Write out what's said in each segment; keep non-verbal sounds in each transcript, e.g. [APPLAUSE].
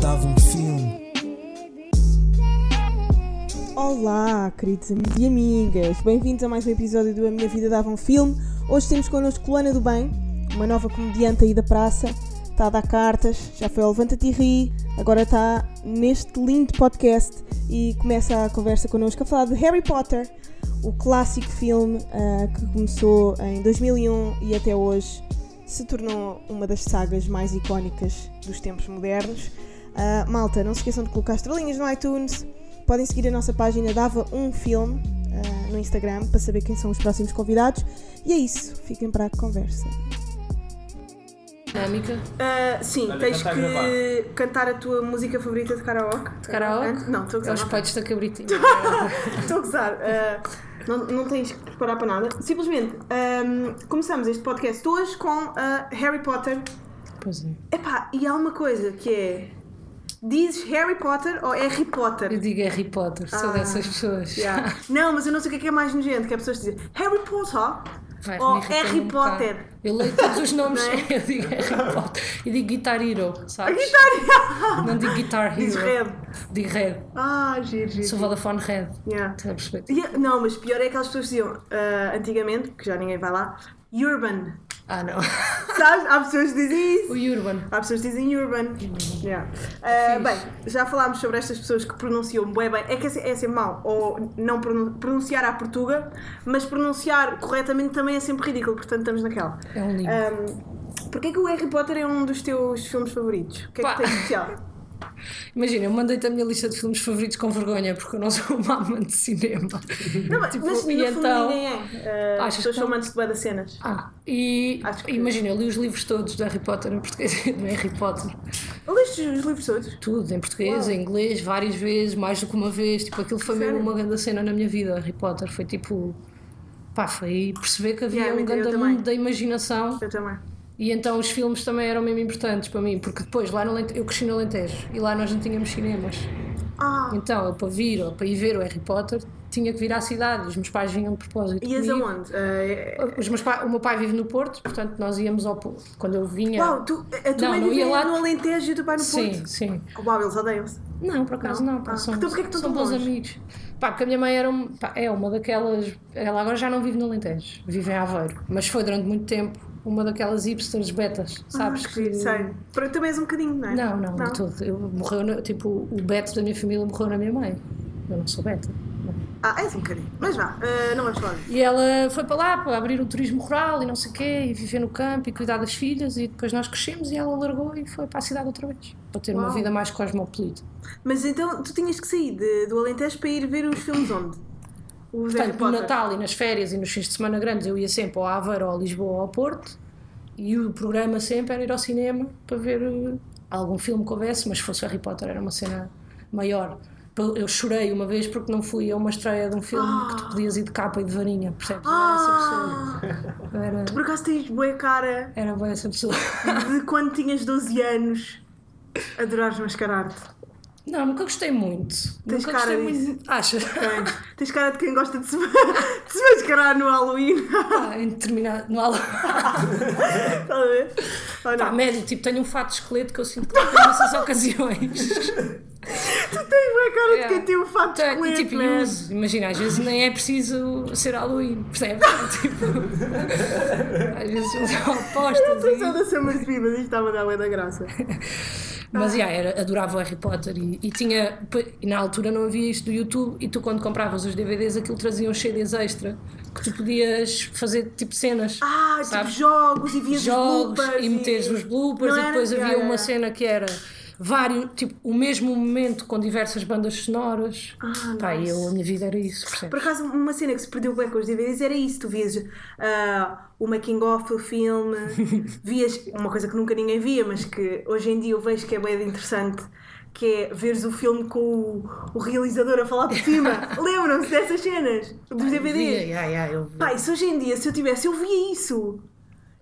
Dava um filme. Olá, queridos amigos e amigas, bem-vindos a mais um episódio do A Minha Vida Dava um Filme. Hoje temos connosco Luana do Bem, uma nova comediante aí da praça. Está a dar cartas, já foi ao Levanta-te e Ri, agora está neste lindo podcast e começa a conversa connosco a falar de Harry Potter, o clássico filme ah, que começou em 2001 e até hoje se tornou uma das sagas mais icónicas dos tempos modernos. Ah, malta, não se esqueçam de colocar estrelinhas no iTunes. Podem seguir a nossa página Dava um Filme ah, no Instagram para saber quem são os próximos convidados. E é isso, fiquem para a conversa. Dinâmica. Ah, sim, Olha, tens que gravar. cantar a tua música favorita de karaoke. De karaoke? Não, estou a É gozar. os peitos da cabritinha. Estou a gozar. Ah, não, não tens que preparar para nada. Simplesmente ahm, começamos este podcast hoje com ah, Harry Potter. pois é. Epá, e há uma coisa que é. Dizes Harry Potter ou Harry Potter? Eu digo Harry Potter, sou Ah, dessas pessoas. Yeah. [LAUGHS] Não, mas eu não sei o que é, que é mais nojento, que é pessoas dizem Harry Potter Vai, irrita Harry um bocado. Potter. Eu leio todos os [LAUGHS] nomes, é? [LAUGHS] eu digo Harry Potter. E digo Guitar Hero, sabes? Guitar Não digo Guitar Hero. Diz Red. Digo Red. Ah, giro, giro. Sou Vodafone Red. Yeah. Não, mas pior é aquelas pessoas que diziam ah, antigamente, que já ninguém vai lá, Urban. Ah, não. [LAUGHS] Sabes? Há pessoas que dizem isso. O Urban. Há pessoas que dizem urban. Yeah. Ah, bem, já falámos sobre estas pessoas que pronunciam bem bem. É que é, se- é sempre mau. Ou não pronun- pronunciar à portuga, mas pronunciar corretamente também é sempre ridículo. Portanto, estamos naquela. É um livro. Um, Porquê que o Harry Potter é um dos teus filmes favoritos? O que é Pá. que tem de especial? [LAUGHS] Imagina, eu mandei-te a minha lista de filmes favoritos com vergonha porque eu não sou uma amante de cinema. Não, mas, Tipo, mas e então- ninguém é. Uh, as Achas pessoas são amantes de bué das cenas. Ah, e que- imagina, eu li os livros todos de Harry Potter em português [LAUGHS] e do Harry Potter. Leste os livros todos? Tudo, em português, Uau. em inglês, várias vezes, mais do que uma vez. Tipo, aquilo foi mesmo uma grande cena na minha vida, Harry Potter. Foi tipo. Pá, foi perceber que havia Yeah, um grande mundo da imaginação Eu também. E então os filmes também eram mesmo importantes para mim, porque depois lá no Alentejo, eu cresci no Alentejo e lá nós não tínhamos cinemas. Ah, Então eu para vir ou para ir ver o Harry Potter tinha que vir à cidade, os meus pais vinham de propósito. ias aonde? Uh, Os meus pa- o meu pai vive no Porto, portanto nós íamos ao Porto. Quando eu vinha. Uau, tu, a tua Não, mãe não ia lá- no Alentejo e o teu pai no sim, Porto? sim. Uau, eles odeiam-se. Não, por acaso Não? não. Ah, são, então porquê que estão são bons longe? amigos. Pá, porque a minha mãe era um- pá, é uma daquelas. Ela agora já não vive no Alentejo, vive em Aveiro. Mas foi durante muito tempo uma daquelas hipsters betas, sabes? Ah, que sei. Para também és um bocadinho, não é? Não, não, de todo. Eu, morreu, na- tipo, o Beto da minha família morreu na minha mãe. Eu não sou beta. não. Ah, és um bocadinho. Mas vá, uh, não vamos falar. E ela foi para lá para abrir o turismo rural e não sei o quê, e viver no campo e cuidar das filhas. E depois nós crescemos e ela largou e foi para a cidade outra vez, para ter uma Uau. vida mais cosmopolita. Mas então tu tinhas que sair de- do Alentejo para ir ver os filmes onde? Os Portanto, no. Natal e nas férias e nos fins de semana grandes eu ia sempre ao Aveiro, ou a Lisboa ou ao Porto e o programa sempre era ir ao cinema para ver eh, algum filme que houvesse, mas se fosse Harry Potter era uma cena maior. Eu chorei uma vez porque não fui a uma estreia de um filme que tu podias ir de capa e de varinha, percebes? Eu era essa Ah, pessoa. Era, por acaso tens boa cara era bem essa pessoa. de quando tinhas 12 anos adorares mascarar-te. Não, nunca gostei muito. Tens nunca cara gostei disso. muito. Achas? Tens. Tens cara de quem gosta de se, [LAUGHS] de se mascarar no Halloween. Pá, em determinado. No. Estás [LAUGHS] a ver? Ou Pá, médio, tipo, tenho um fato de esqueleto que eu sinto que tenho nessas ocasiões. Tu tens boa cara de Yeah. quem tem um fato de esqueleto, tipo, e uso. imagina, às vezes nem é preciso ser Halloween, percebes? [LAUGHS] tipo, às vezes são opostas. Estou e- da Summer Viva, isto estava a dar da graça. Mas yeah, era, adorava o Harry Potter e, e tinha. E na altura não havia isto do YouTube e tu, quando compravas os DVDs, aquilo trazia uns CDs extra que tu podias fazer tipo cenas. Ah, tipo jogos e vias os jogos bloopers e meteres os bloopers Não e depois havia uma cena que era vários, tipo, o mesmo momento com diversas bandas sonoras. Ah, Pá, nice. eu, a minha vida era isso, percebes? Por acaso, uma cena que se perdeu bem com os DVDs era isso: tu vias ah, o making of do filme, [LAUGHS] vias uma coisa que nunca ninguém via, mas que hoje em dia eu vejo que é bem interessante. Que é veres o filme com o, o realizador a falar por cima. [LAUGHS] Lembram-se dessas cenas? Dos DVDs? Via, yeah, yeah, eu via. Pai, se hoje em dia, se eu tivesse, eu via isso.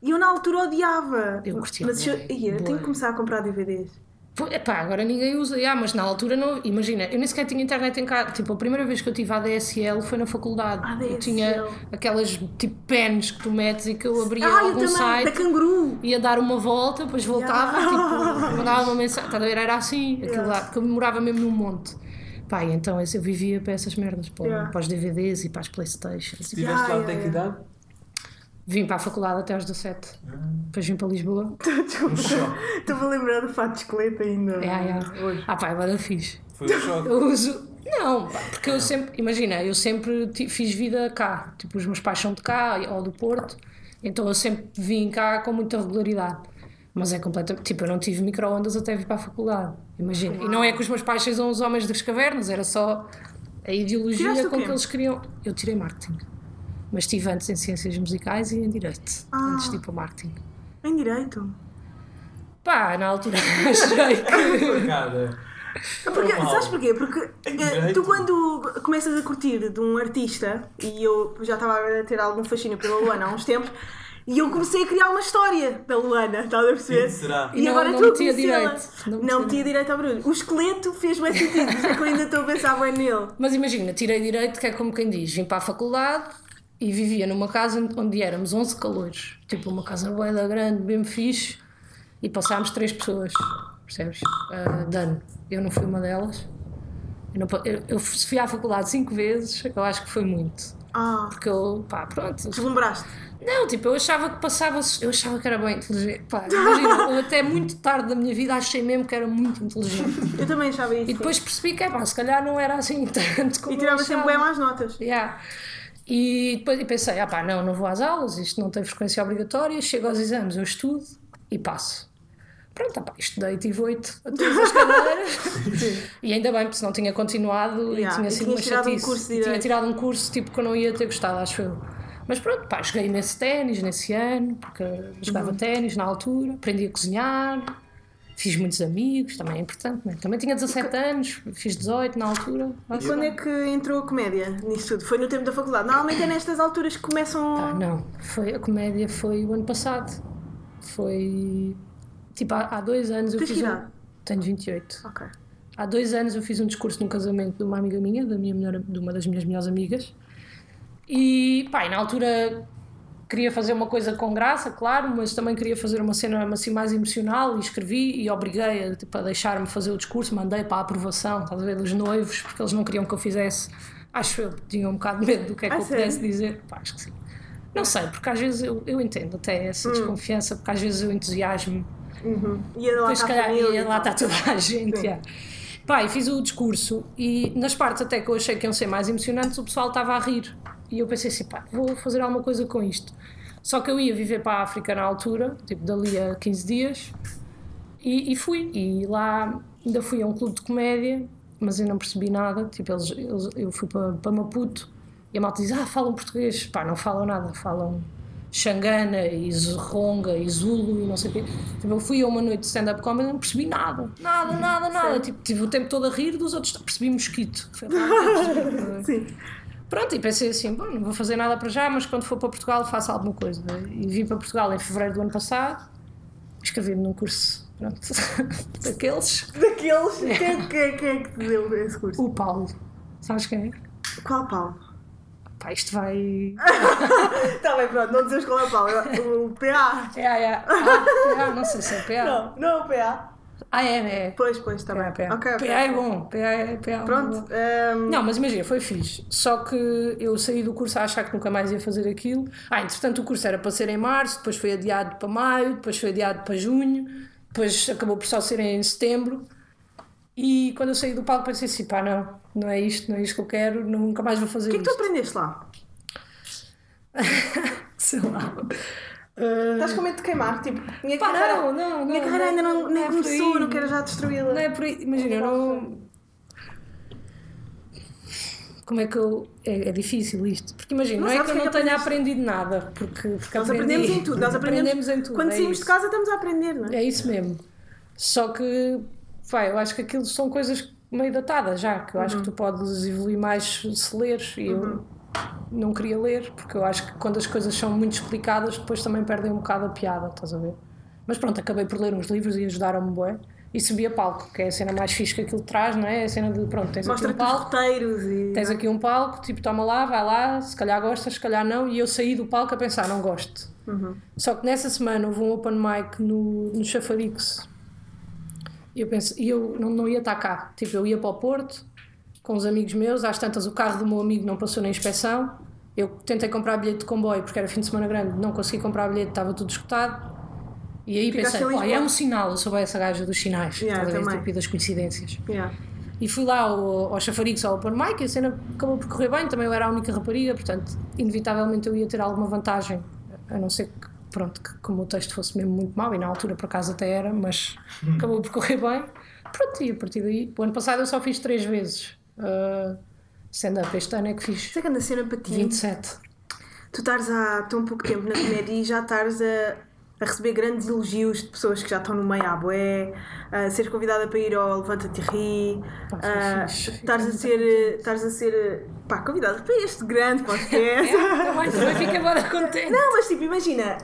E eu na altura odiava. Eu curtia Mas eu, Ia, eu tenho que começar a comprar DVDs. Epá, agora ninguém usa, ah, mas na altura não. Imagina, eu nem sequer tinha internet em casa. Tipo, a primeira vez que eu tive a ADSL foi na faculdade. ADSL. Eu tinha aquelas tipo pens que tu metes e que eu abria Ah, eu algum da site, canguru. ia dar uma volta, depois voltava, tipo, mandava uma mensagem. Estás a ver? Era assim, aquilo Yeah. lá, porque eu morava mesmo num monte. Pá, então eu vivia para essas merdas, para, Yeah. para os DVDs e para as Playstations. Estiveste Yeah, lá yeah, até que yeah. idade? Vim para a faculdade até aos 17. Depois vim para Lisboa. [LAUGHS] Um. Estou-me a lembrar do fato de esqueleto ainda. Yeah, yeah. Hoje. Ah, pá, agora fiz. Foi um choque. Eu uso. Não, pá, porque eu sempre. Imagina, eu sempre fiz vida cá. Tipo, os meus pais são de cá ou do Porto. Então eu sempre vim cá com muita regularidade. Mas é completamente. Tipo, eu não tive micro-ondas até vir para a faculdade. Imagina. E não é que os meus pais sejam os homens das cavernas, era só a ideologia Tiraste com que eles queriam. Eu tirei marketing. Mas estive antes em ciências musicais e em direito. Ah. Antes de ir para o marketing. Em direito. Pá, na altura [LAUGHS] achei que. Cara, Porque, Normal. sabes porquê? Porque eh, direito. tu quando começas a curtir de um artista, e eu já estava a ter algum fascínio pela Luana há uns tempos, e eu comecei a criar uma história da Luana, estás a perceber? Quem será? E não- agora não tu metia direito. Não Não, metia direito ao barulho. O esqueleto fez bem sentido, isso é que eu ainda estou a pensar bem nele. Mas imagina, tirei direito, que é como quem diz, vim para a faculdade e vivia numa casa onde éramos 11 calores. Tipo, uma casa bué da grande, bem fixe, e passámos três pessoas, percebes? Uh, dano. Eu não fui uma delas. Eu, não eu, eu fui à faculdade cinco vezes, eu acho que foi muito. Ah, Porque eu, pá, pronto. deslumbraste. Não, tipo, eu achava que passava, eu achava que era bem inteligente. Pá, [LAUGHS] imagina, eu até muito tarde da minha vida achei mesmo que era muito inteligente. Eu também achava isso. E depois percebi que, pá, se calhar não era assim [LAUGHS] tanto como E tirava sempre bem mais notas. Yeah. E depois pensei, ah pá, não, não vou às aulas, isto não tem frequência obrigatória, chego aos exames, eu estudo e passo. Pronto, ah pá, estudei, tive oito a todas as cadeiras. [LAUGHS] e ainda bem, porque senão tinha continuado Yeah, e tinha sido uma tirado um chatice. curso e tinha tirado um curso tipo que eu não ia ter gostado, acho eu. Mas pronto, pá, joguei nesse ténis nesse ano, porque jogava Uhum. ténis na altura, aprendi a cozinhar, fiz muitos amigos, também é importante, né? Também tinha 17 anos, fiz 18 na altura. E quando é que entrou a comédia nisso tudo? Foi no tempo da faculdade. Normalmente é nestas alturas que começam. Ah, não, foi, a comédia foi o ano passado. Foi. Tipo, há, há dois anos eu Tens fiz. Um, idade? tenho 28. Ok. Há dois anos eu fiz um discurso num casamento de uma amiga minha, da minha melhor, de uma das minhas melhores amigas. E, pá, e na altura queria fazer uma coisa com graça, claro, mas também queria fazer uma cena assim mais emocional e escrevi e obriguei a, tipo, a deixar-me fazer o discurso, mandei para a aprovação, estás a ver, dos noivos, porque eles não queriam que eu fizesse. Acho eu, tinham um bocado de medo do que é que Ah, eu sério? pudesse dizer. Pá, acho que sim. Não sei, porque às vezes eu, eu entendo até essa desconfiança, porque às vezes eu entusiasmo Uhum. E lá está calhar, e lá está toda a gente. Sim. yeah. Pá, e fiz o discurso e nas partes até que eu achei que iam ser mais emocionantes, o pessoal estava a rir. E eu pensei assim, pá, vou fazer alguma coisa com isto. Só que eu ia viver para a África na altura, tipo dali a 15 dias, e, e fui. E lá ainda fui a um clube de comédia, mas eu não percebi nada. Tipo, eles, eles- eu fui para, para Maputo e a malta diz: Ah, falam português. Pá, não falam nada, falam Xangana e Ronga e Zulu e não sei o quê. Tipo, eu fui a uma noite de stand-up comedy e não percebi nada. Nada, nada, nada. Tipo, tive o tempo todo a rir dos outros. Percebi mosquito. Foi [LAUGHS] lá percebi. Sim. Pronto, e pensei assim, bom, não vou fazer nada para já, mas quando for para Portugal faço alguma coisa. E vim para Portugal em fevereiro do ano passado, inscrevi-me num curso, pronto, [LAUGHS] daqueles. Daqueles. Quem, quem, quem é que te deu esse curso? O Paulo, sabes quem é? Qual Paulo? Pá, isto vai... Está [LAUGHS] bem, pronto, não dizemos qual é o Paulo. O PA. É, é, ah, PA, não sei se é PA. Não, não é o PA. Ah, é, é. Pois, pois, está PA, bem. PA. Ok, ok. PA é bom, PA é PA. é Pronto. bom. ehm, Não, mas imagina, foi fixe. Só que eu saí do curso a achar que nunca mais ia fazer aquilo. Ah, entretanto, o curso era para ser em março, depois foi adiado para maio, depois foi adiado para junho, depois acabou por só ser em setembro. E quando eu saí do palco pensei assim, pá, não, não é isto, não é isto que eu quero, nunca mais vou fazer O que é que tu isto. aprendeste lá? [LAUGHS] Sei lá. Estás com medo de queimar? Tipo, minha Pá, carreira, não, não, minha não, carreira ainda não, não nem é começou, não quero já destruí-la. Não é por aí, imagina, eu não. Como é que eu. É, é difícil isto. Porque imagina, Não não, é que eu não é que tenha aprendido nada. Porque, porque Nós aprendi. aprendemos em tudo. Nós [LAUGHS] aprendemos, em tudo. Quando é saímos isso. de casa estamos a aprender, não é? É isso mesmo. Só que, vai, eu acho que aquilo são coisas meio datadas já, que eu acho que tu podes evoluir mais se leres. E eu não queria ler, porque eu acho que quando as coisas são muito explicadas, depois também perdem um bocado a piada, estás a ver? Mas pronto, acabei por ler uns livros e ajudaram-me bué. e subi a palco, que é a cena mais fixe que aquilo traz, não é? É a cena de, pronto, tens aqui um palco, roteiros e. tens aqui um palco, tipo, toma lá, vai lá, se calhar gostas, se calhar não, e eu saí do palco a pensar, não gosto. Uhum. Só que nessa semana houve um open mic no, no Chafarix e eu pensei, e eu não, não ia estar cá. Tipo, eu ia para o Porto com os amigos meus, às tantas o carro do meu amigo não passou na inspeção. Eu tentei comprar bilhete de comboio porque era fim de semana grande, não consegui comprar bilhete, estava tudo escutado. E aí Ficaste pensei, pá, é um sinal, eu sou bem essa gaja dos sinais, Yeah, também. tipo, e das coincidências. Yeah. E fui lá ao, ao Chafarix, ao Open Mic, e a cena acabou por correr bem, também eu era a única rapariga, portanto, inevitavelmente eu ia ter alguma vantagem, a não ser que, pronto, que como o texto fosse mesmo muito mau, e na altura por acaso até era, mas [LAUGHS] acabou por correr bem. Pronto, e a partir daí, o ano passado eu só fiz três vezes uh, stand-up, este ano é que fiz Isso é cena para ti. 27. Tu estares há tão pouco tempo na comédia e já estares a, a receber grandes elogios de pessoas que já estão no meio à bué, a seres convidada para ir ao Levanta-te e Ri, foi a- ser, estares a ser pá, convidada para este grande podcast. [LAUGHS] Também, também fiquei bem contente. Não, mas tipo, imagina,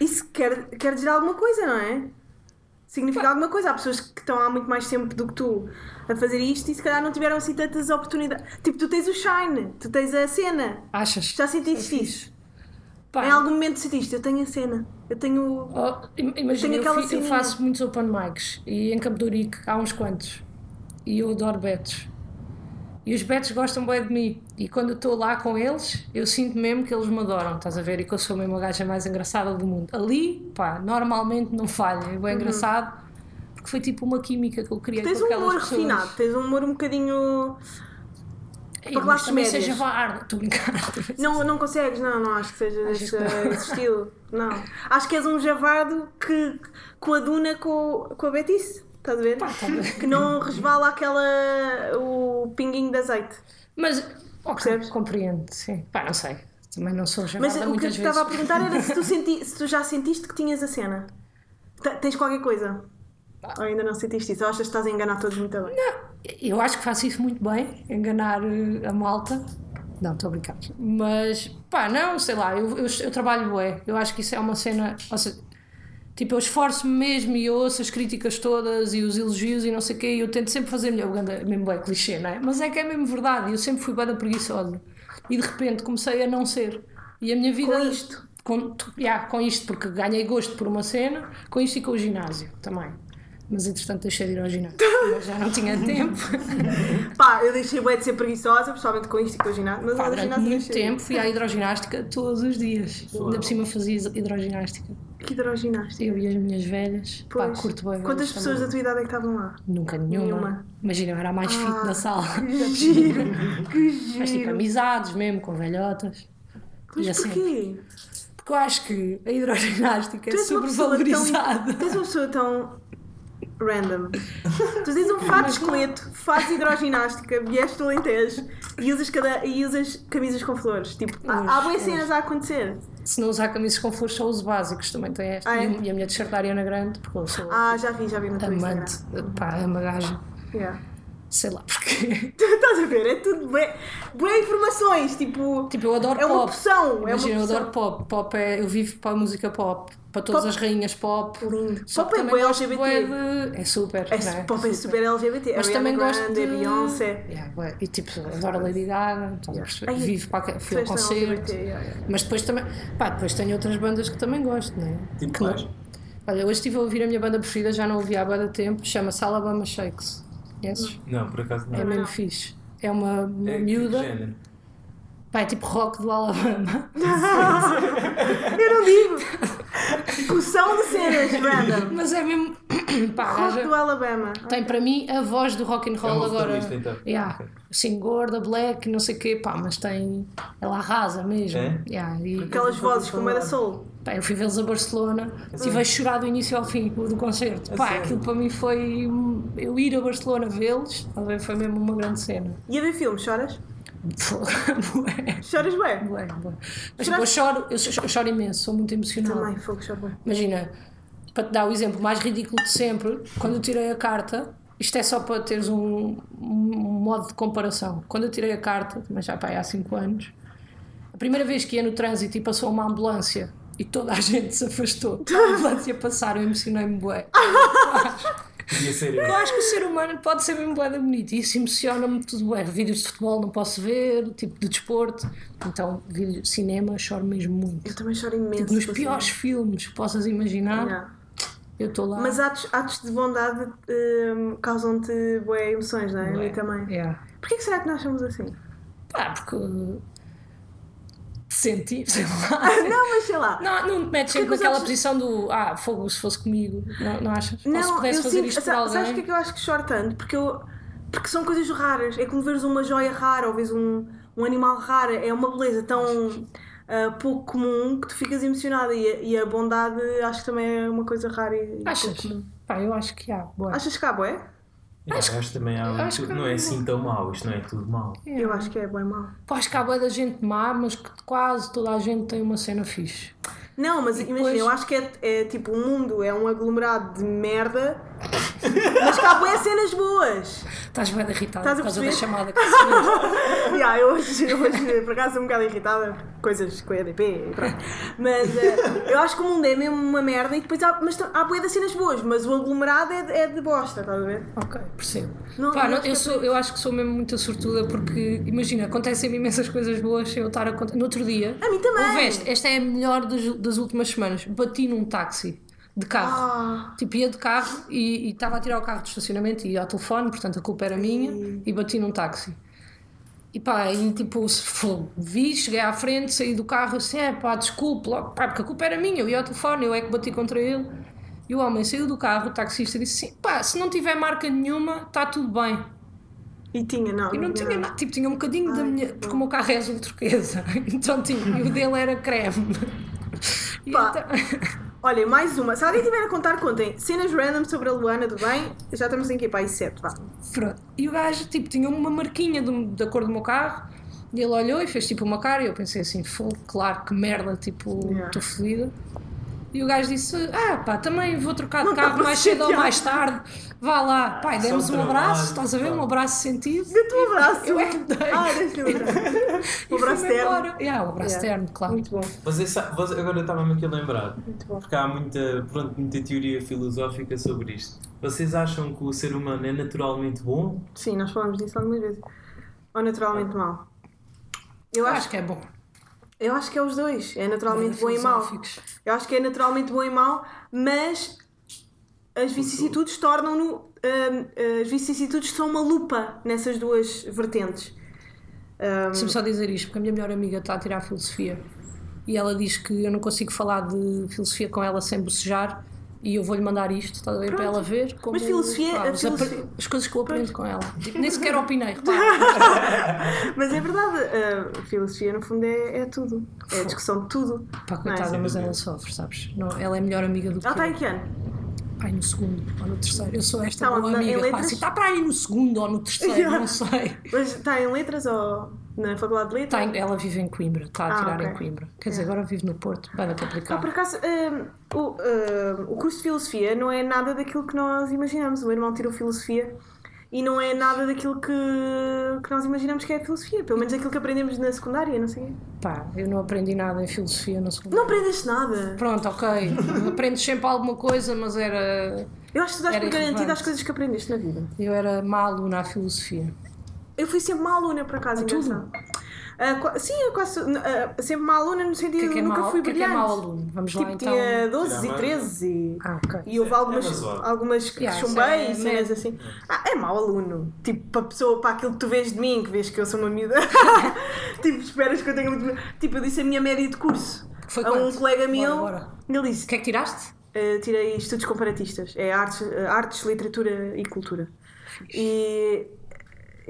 isso quer, quer dizer alguma coisa, não é? Significa alguma coisa. Há pessoas que estão há muito mais tempo do que tu a fazer isto e se calhar não tiveram assim tantas oportunidades. Tipo, tu tens o shine, tu tens a cena. Achas? Já sentiste isso? Pá, Em algum momento sentiste, eu tenho a cena, eu tenho. Oh, im- imagina, eu, eu faço muitos open mics e em Campo de há uns quantos e eu adoro betos e os betos gostam bem de mim e quando eu estou lá com eles eu sinto mesmo que eles me adoram, estás a ver? E que eu sou mesmo a gaja mais engraçada do mundo ali, pá, normalmente não falha, é Uhum. bem engraçado porque foi tipo uma química que eu criei Tens com um aquelas humor pessoas refinado, tens um humor um bocadinho. Ei, para mas classes médias. seja VAR, estou a brincar Não, não consegues, não, não acho que seja Achas esse, que estilo. Não. Acho que és um javardo que com a Duna com, com a Betice, estás a ver? Pá, tá bem. Que não resvala aquela. o pinguinho de azeite. mas ok, Percebes? compreendo, sim, pá, não sei também não sou Mas javada o que eu te vezes estava a perguntar era se tu, [LAUGHS] senti, se tu já sentiste que tinhas a cena. T- Tens qualquer coisa? Ou ainda não sentiste isso? Ou achas que estás a enganar todos muito bem? Eu acho que faço isso muito bem, enganar eh, a malta. Não, estou a brincar. Mas, pá, não, sei lá, eu, eu, eu trabalho bem. Eu acho que isso é uma cena. Ou seja, tipo, eu esforço-me mesmo e eu ouço as críticas todas e os elogios e não sei o quê. E eu tento sempre fazer melhor. O ganda- mesmo bem clichê, não é? Mas é que é mesmo verdade. Eu sempre fui bem preguiçosa. E de repente comecei a não ser. E a minha vida. Com isto? Com, yeah, com isto, porque ganhei gosto por uma cena, com isto e com o ginásio também. Mas entretanto deixei de ir ao ginásio. Mas já não tinha [LAUGHS] tempo. Pá, eu deixei bem de ser preguiçosa, pessoalmente com isto e com o ginásio. Mas Pá, durante ginásio muito tempo fui à hidroginástica todos os dias. Ainda por cima fazia hidroginástica. Que hidroginástica. Eu e as minhas velhas. Pá, Pois. curto bem. Quantas pessoas da também. tua idade é que estavam lá? Nunca nenhuma. Nenhuma. Imagina, eu era a mais fit Ah, da sala. Que [LAUGHS] giro! Que giro! Mas tipo, amizades mesmo, com velhotas. Mas e assim. porquê? Porque eu acho que a hidroginástica é Tu és uma super pessoa valorizada. tão. Tu és uma pessoa tão. random. [LAUGHS] Tu tens um fato esqueleto, fazes hidroginástica, vieste do Alentejo e usas, cada, e usas camisas com flores. Tipo, há, há boas Pois, cenas a acontecer. Se não usar camisas com flores, só os básicos também tem esta. Ah, é? E a minha t-shirt da Ariana Grande, porque eu sou Ah, já vi, já vi teu amante. Instagram. Pá, é uma gaja. Yeah. Sei lá porquê. [LAUGHS] Tu estás a ver? É tudo bem. Boas informações, tipo. Tipo, eu adoro é uma pop. opção. É Imagina, uma eu opção. adoro pop. Pop é. Eu vivo para a música pop. Para todas Pop- as rainhas pop. Lindo. Só Pop é gosto LGBT. de. É super. É, não é? pop é super LGBT. Mas Ariana também gosto de. é Beyoncé. Yeah. E tipo, adoro a Lady Gaga. Ai, Vivo para. Fui ao concerto. LGBT, yeah, yeah. Mas depois também. Pá, depois tenho outras bandas que também gosto, não é? Tipo Que não- quais? Olha, hoje estive a ouvir a minha banda preferida, já não ouvi há bastante tempo. Chama-se Alabama Shakes. Conheces? Não, por acaso não. É mesmo fixe. É uma, uma É miúda. género? Pá, é tipo rock do Alabama. [LAUGHS] Eu não digo! Poção de cenas, random. Mas é mesmo. [COUGHS] Pá, a Rock gaja do Alabama. tem para mim a voz do rock and É roll uma agora. então. Yeah. Ok. Assim, gorda, black, não sei o quê, pá, mas tem. Ela arrasa mesmo. É? Yeah, e, Aquelas vozes como era soul. pá, eu fui vê-los a Barcelona e vejo chorar do início ao fim do concerto. A Pá, sério? aquilo para mim foi. Eu ir a Barcelona vê-los, a foi mesmo uma grande cena. E a ver filmes, choras? Choras bué? bué, bué. Mas tipo, eu choro, eu cho- eu choro imenso, sou muito emocionada. Também, fogo, choro bué. Imagina, para te dar o exemplo mais ridículo de sempre, quando eu tirei a carta, isto é só para teres um, um modo de comparação. Quando eu tirei a carta, mas já pá, há 5 anos, a primeira vez que ia no trânsito e passou uma ambulância e toda a [LAUGHS] gente se afastou, a ambulância passar, eu emocionei-me bué. [LAUGHS] Podia ser eu. Eu acho que o ser humano pode ser mesmo boeda bonito e isso emociona-me tudo bem. Vídeos de futebol não posso ver, tipo de desporto. Então, vídeo cinema, choro mesmo muito. Eu também choro imenso. Tipo, nos piores cinema. filmes que possas imaginar, Yeah. eu estou lá. Mas atos, atos de bondade hum, causam-te boas emoções, não é? A mim também. Yeah. Porquê que será que nós somos assim? Pá, porque. Senti, sei lá. Não, mas sei lá. Não, não te metes sempre que naquela outros- posição do ah, fogo se fosse comigo. Não, não achas? Ou se Não, pudesse eu fazer sinto, isto por sa- alguém. sabes porque é que eu acho que choro tanto? Porque, eu, porque são coisas raras. É como veres uma joia rara ou vês um, um animal raro. É uma beleza tão ah, pouco comum que tu ficas emocionada. E, a- e a bondade acho que também é uma coisa rara e pouco Achas? comum. Pá, eu acho que há. Boa. Achas que há, boé? Eu acho que também há acho que não é assim tão mau, isto não é tudo mau. Eu acho que é bem mau. Acho que há boa da gente má, mas que quase toda a gente tem uma cena fixe. Não, mas imagina, depois- eu acho que é, é tipo, o mundo é um aglomerado de merda, mas há boé cenas boas. Estás bem irritada Estás a por causa da chamada que [LAUGHS] yeah, eu hoje, hoje, por acaso, um bocado irritada coisas com a EDP e pronto. Mas eh, eu acho que o mundo é mesmo uma merda e depois há, mas há boé de cenas boas, mas o aglomerado é, de- é de bosta, estás a ver? Ok, percebo. Não- Pá, não eu, sou, eu acho que sou mesmo muito sortuda porque, imagina, acontecem imensas coisas boas eu estar a contar. No outro dia, A mim também. houve esta, esta é a melhor das, das últimas semanas. Bati num táxi de carro. Ah, Tipo, ia de carro e estava a tirar o carro do estacionamento e ia ao telefone, portanto a culpa era minha, e bati num táxi. E pá, e tipo, vi, cheguei à frente, saí do carro assim, é pá, desculpe, logo, pá, porque a culpa era minha, eu ia ao telefone, eu é que bati contra ele. E o homem saiu do carro, o taxista disse assim, pá, se não tiver marca nenhuma, está tudo bem. e tinha, não. E não tinha nada. tipo, tinha um bocadinho da Ai, minha, que porque o meu carro é azul turquesa, [LAUGHS] então tinha, e o dele era creme. E Pá. então- [LAUGHS] Olha, mais uma. Se alguém tiver a contar, contem. Cenas random sobre a Luana do bem. Já estamos em que? Pá, aí sete, vá. Pronto. E o gajo, tipo, tinha uma marquinha do- da cor do meu carro e ele olhou e fez tipo uma cara e eu pensei assim, claro, que merda, tipo, estou Yeah. fodida. E o gajo disse, ah pá, também vou trocar de carro mais cedo ou mais tarde, vá lá. Pai, demos um trabalho, abraço, estás a ver? pá. Um abraço sentido. Dê-te um abraço. Eu é que dei. Ah, deixa-me um abraço. Um abraço terno. embora. Yeah, um abraço Yeah. terno, claro. Muito bom, Você sabe, você- agora estava-me aqui a lembrar, muito bom. porque há muita, pronto, muita teoria filosófica sobre isto. Vocês acham que o ser humano é naturalmente bom? Sim, nós falamos disso algumas vezes. Ou naturalmente mau? Eu Eu acho, acho que é bom. Eu acho que é os dois. É naturalmente bom e mau. Eu acho que é naturalmente bom e mau, mas as vicissitudes tornam-no. hum, as vicissitudes são uma lupa nessas duas vertentes. Hum, Deixa-me só dizer isto, porque a minha melhor amiga está a tirar filosofia e ela diz que eu não consigo falar de filosofia com ela sem bocejar e eu vou-lhe mandar isto, está a ver, para ela ver como, Mas filosofia- pá, filosofia- as coisas que eu aprendo com ela. [LAUGHS] Tipo, nem sequer opinei. [LAUGHS] Mas é verdade, a filosofia no fundo é, é tudo. É a discussão de tudo. Pá, é? coitada, mas ela sofre, sabes? Não, ela é melhor amiga do que Ela está em que ano? Pai, no segundo ou no terceiro. Eu sou esta Tá boa onde? Em amiga, pá, letras? assim, está para aí no segundo ou no terceiro, não [LAUGHS] sei. Mas está em letras ou na Faculdade de Letras? Está em- ela vive em Coimbra, está a Ah, tirar ok. em Coimbra. Quer dizer, agora vive no Porto, vai Ah, aplicar. por acaso, hum, o, hum, o curso de filosofia não é nada daquilo que nós imaginamos. O meu irmão tirou filosofia e não é nada daquilo que, que nós imaginamos que é a filosofia. Pelo menos aquilo que aprendemos na secundária, não sei. Pá, eu não aprendi nada em filosofia no segundo. Não aprendeste nada. Pronto, ok. Aprendes sempre alguma coisa, mas era. Eu acho que tu dás por garantido as coisas que aprendeste na vida. Eu era má aluna à filosofia. Eu fui sempre uma aluna, por acaso, A tudo? engraçado. Ah, qua- sim, eu quase ah, sempre uma aluna no O sentido que é que é nunca mau, fui o que é, que é brilhante. mau aluno? Vamos lá Tipo, então. tinha 12 e Tirar 13 e... Ah, ok. E houve É- é algumas, algumas que Yeah, chumbei é e cenas assim. Ah, é mau aluno. Tipo, para a pessoa, para aquilo que tu vês de mim, que vês que eu sou uma miúda. [LAUGHS] tipo, esperas que eu tenha muito. Tipo, eu disse a minha média de curso Foi a um quanto? colega meu. Bora, bora. Ele O disse: que é que tiraste? eh, tirei estudos comparatistas. É artes, artes, literatura e cultura. E,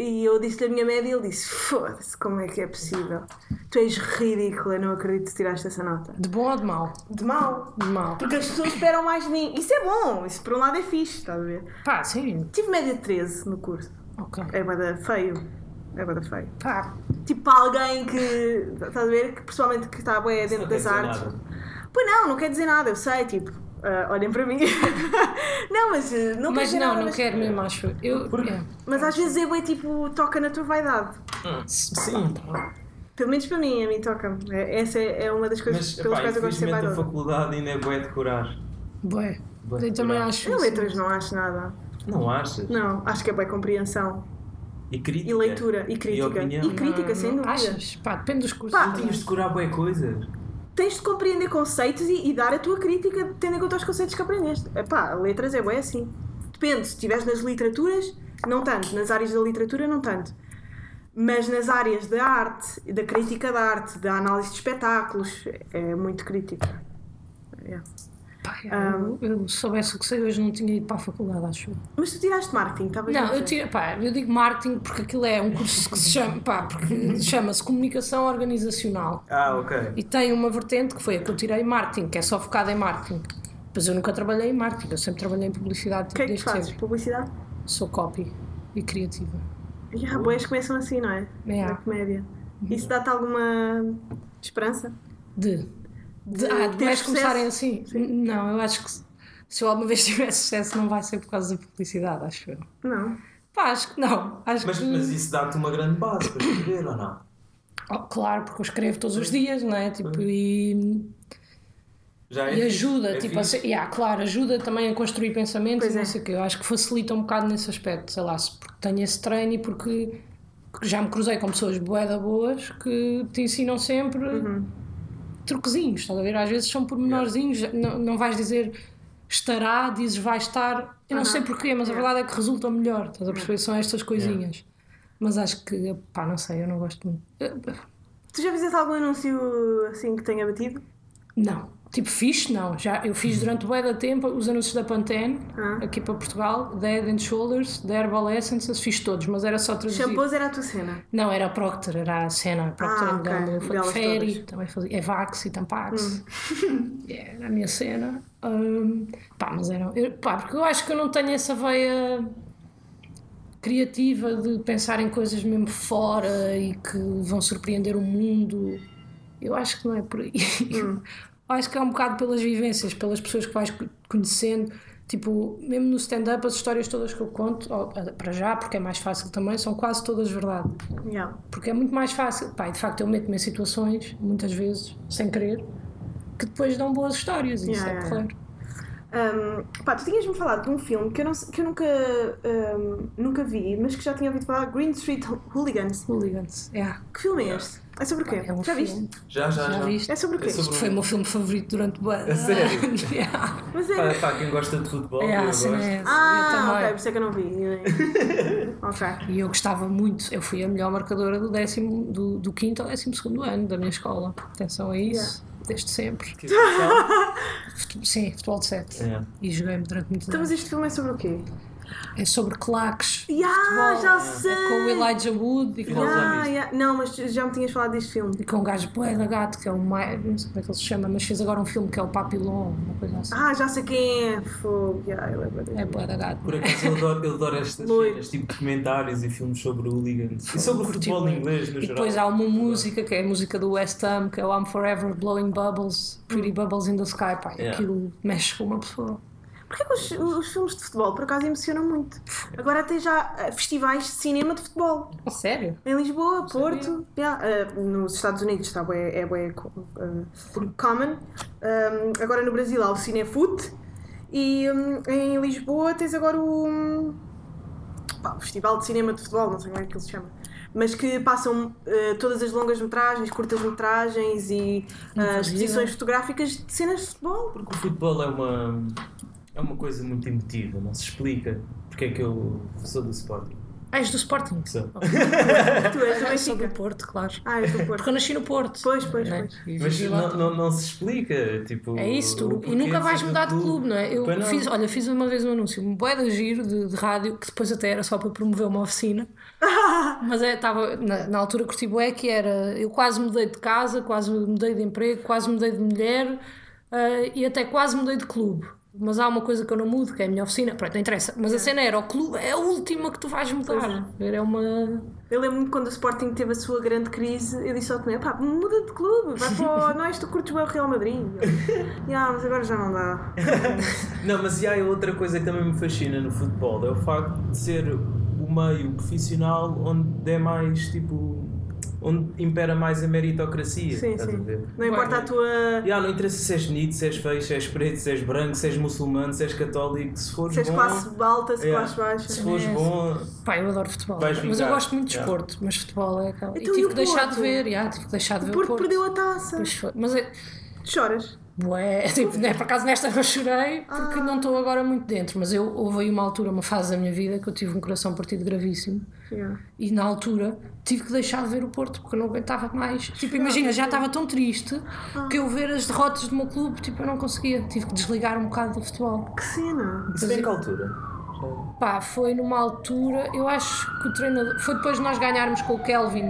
e eu disse-lhe a minha média e ele disse: Foda-se, como é que é possível? Tu és ridícula, não acredito que tiraste essa nota. De bom ou de mau? De mal. De mau. Porque as pessoas esperam mais de mim. Isso é bom, isso por um lado é fixe, estás a ver? Pá, sim. Tive média de 13 no curso. Ok. É bada feio. É bada feio. Pá, Tipo para alguém que. Estás a ver? Que pessoalmente que está bem dentro das artes. nada. Pois não, não quer dizer nada, eu sei, tipo. Ah, olhem para mim. [LAUGHS] não, mas eh, não mas não, nada. não mas, quero mesmo, acho. Eu. Porque- é. mas às vezes é bem tipo, toca na tua vaidade. Sim, Pelo menos para mim, a mim toca-me. É- Essa é é uma das coisas mas pelas epá, quais eu gosto de ser infelizmente a vaidosa. faculdade ainda é bué decorar. Bué. Bué Eu também acho. Eu isso. letras não acho nada. Não achas? Não, acho que é boa compreensão. E crítica. E leitura, e crítica. opinião. E crítica, Não, sem não. dúvida. Achas? Pá, depende dos cursos. Pá, de Tinhas de curar boas coisas. Tens de compreender conceitos e, e dar a tua crítica tendo em conta os conceitos que aprendeste. Epá, letras é bem assim. Depende, se estiveres nas literaturas, não tanto. Nas áreas da literatura, não tanto. Mas nas áreas da arte, da crítica da arte, da análise de espetáculos, é muito crítica. É. Pá, eu, eu soubesse o que sei hoje não tinha ido para a faculdade, acho. Mas tu tiraste marketing, estavas a Não, eu, dizer. tiro, pá, eu digo marketing porque aquilo é um curso que se chama, pá, porque [LAUGHS] chama-se comunicação organizacional Ah, ok. e tem uma vertente que foi a que eu tirei marketing, que é só focada em marketing. Mas eu nunca trabalhei em marketing, eu sempre trabalhei em publicidade O que é que fazes? sempre. Publicidade? Sou copy e criativa. E há boas começam assim, não é? É. Na comédia. Isso dá-te alguma esperança? De. De, ah, de mais começarem assim? Não, eu acho que se- eu alguma vez tiver sucesso não vai ser por causa da publicidade, acho eu. Não. Pá, acho que não. Acho Mas, que... mas isso dá-te uma grande base para escrever ou não? Oh, claro, porque eu escrevo todos os dias, não é? Tipo, e, Já é e ajuda, é tipo, a fixe. ser, yeah, claro, ajuda também a construir pensamentos Pois e não é. sei o quê. Eu acho que facilita um bocado nesse aspecto, sei lá, se porque tenho esse treino e porque porque já me cruzei com pessoas boeda boas que te ensinam sempre Uhum. Truquezinhos, estás a ver? Às vezes são pormenorzinhos, não, não vais dizer estará, dizes vai estar. Eu não sei porquê, mas a verdade é que resulta melhor, estás a perceber? São estas coisinhas. Mas acho que, pá, não sei, eu não gosto muito. Tu já fizeste algum anúncio assim que tenha batido? Não. Tipo, fiz, não. Já, eu fiz durante bué da tempo os anúncios da Pantene, Ah. aqui para Portugal, da Head and Shoulders, da Herbal Essences, fiz todos, mas era só traduzir. Shampoos era a tua cena. Não, era a Procter, era a cena, a Procter Ah, and ok. Gamble. Hum. também fazia Evax e Tampax. [LAUGHS] Yeah, era a minha cena. Hum, pá, mas era... eu- pá, porque eu acho que eu não tenho essa veia criativa de pensar em coisas mesmo fora e que vão surpreender o mundo. Eu acho que não é por aí. Hum. [LAUGHS] Acho que é um bocado pelas vivências, pelas pessoas que vais co- conhecendo. Tipo, mesmo no stand-up, as histórias todas que eu conto, ó, para já, porque é mais fácil também, são quase todas verdade. Yeah. Porque é muito mais fácil. Pá, e de facto, eu meto-me em situações, muitas vezes, sem querer, que depois dão boas histórias. Isso Yeah, é yeah, porreiro. Um, pá, tu tinhas-me falado de um filme que eu, não, que eu nunca, um, nunca vi, mas que já tinha ouvido falar, Green Street Hooligans. Hooligans. Yeah. Que filme é este? É sobre o quê? É um já filme. viste? Já, já, Já já. viste? É sobre o quê? É sobre- foi o meu filme favorito durante o ano. A sério? [LAUGHS] yeah. Mas é... Para, para quem gosta de futebol, Yeah, eu a cena gosto. é. Ah, eu ok, também. por isso é que eu não vi. [LAUGHS] ok. E eu gostava muito, eu fui a melhor marcadora do décimo, do, do quinto ao décimo segundo ano da minha escola. Atenção a isso, desde sempre. [LAUGHS] Sim, futebol de sete. É. E joguei-me durante muitos Então, mas este filme é sobre o quê? É sobre claques. Yeah, futebol. já É sei! com o Elijah Wood e com, Yeah, yeah. Não, mas já me tinhas falado deste filme. e com um gajo bué da gato, que é o mais. Não sei como é que ele se chama, mas fez agora um filme que é o Papillon, uma coisa assim. Ah, já sei quem é. Fogo. Yeah. É bué da gato. Por acaso eu adoro, eu adoro estas cenas, tipo documentários e filmes sobre hooligans. E sobre o futebol inglês no E geral. depois há uma música que é a música do West Ham, que é o I'm Forever Blowing Bubbles, Pretty Bubbles in the Sky. Pá, Yeah. aquilo mexe com uma pessoa. Porquê que os, os filmes de futebol, por acaso, emocionam muito? Agora tem já eh, festivais de cinema de futebol. A sério? Em Lisboa, Porto, yeah, eh, nos Estados Unidos está bué, é bué eh, common. Um, agora no Brasil há o Cinefute e um, em Lisboa tens agora o, um, pá, o Festival de Cinema de Futebol, não sei como é que ele se chama. Mas que passam eh, todas as longas metragens, curtas metragens e fazia exposições fotográficas de cenas de futebol. Porque o futebol é uma, é uma coisa muito emotiva, não se explica porque é que eu sou do Sporting. Ah, és do Sporting? Sou. Tu és do Eu sou do. Porto, claro. Ah, és do Porto. Porque eu nasci no Porto. Pois, pois, né? pois. Mas não, não, não se explica. Tipo, É isso, tu. E nunca vais mudar de clube, não é? Eu Pois não. fiz, olha, fiz uma vez um anúncio, um bué de giro de, de rádio, que depois até era só para promover uma oficina. [LAUGHS] Mas é, estava, na, na altura curti bué que era, eu quase mudei de casa, quase mudei de emprego, quase mudei de mulher eh, e até quase mudei de clube. Mas há uma coisa que eu não mudo, que é a minha oficina. Pronto, não interessa. Mas a cena era, o clube é a última que tu vais mudar. É uma... Eu lembro-me quando o Sporting teve a sua grande crise, eu disse ao Tomé, pá, muda de clube, vai para o... [LAUGHS] Não és tu curtes bem o Real Madrid. Eu, "Ya, mas agora já não dá. [LAUGHS] Não, mas e há outra coisa que também me fascina no futebol, é o facto de ser o meio profissional onde é mais tipo onde impera mais a meritocracia. Sim, estás a sim. ver? Não importa a tua. Yeah, não interessa se és bonito, se és feio, se és preto, se és branco, se és muçulmano, se és católico, se fores Se és bom. classe alta, se yeah, classe baixa. Se fores É. bom, Pá, eu adoro futebol. Mas eu gosto muito de Yeah. desporto. Mas futebol é aquela. Então, e tive o que deixar de ver, yeah, tive que deixar de O ver Porto o Porto. perdeu a taça. Mas é. Choras. Bué, [LAUGHS] tipo, né, por acaso nesta eu chorei porque Ah. não estou agora muito dentro, mas eu houve aí uma altura, uma fase da minha vida que eu tive um coração partido gravíssimo Yeah. e na altura tive que deixar de ver o Porto porque eu não aguentava mais. Tipo, imagina, já estava tão triste que eu ver as derrotas do meu clube, tipo, eu não conseguia, tive que desligar um bocado do futebol. Que cena. isso vem em que altura? Pá, foi numa altura, eu acho que o treinador, foi depois de nós ganharmos com o Kelvin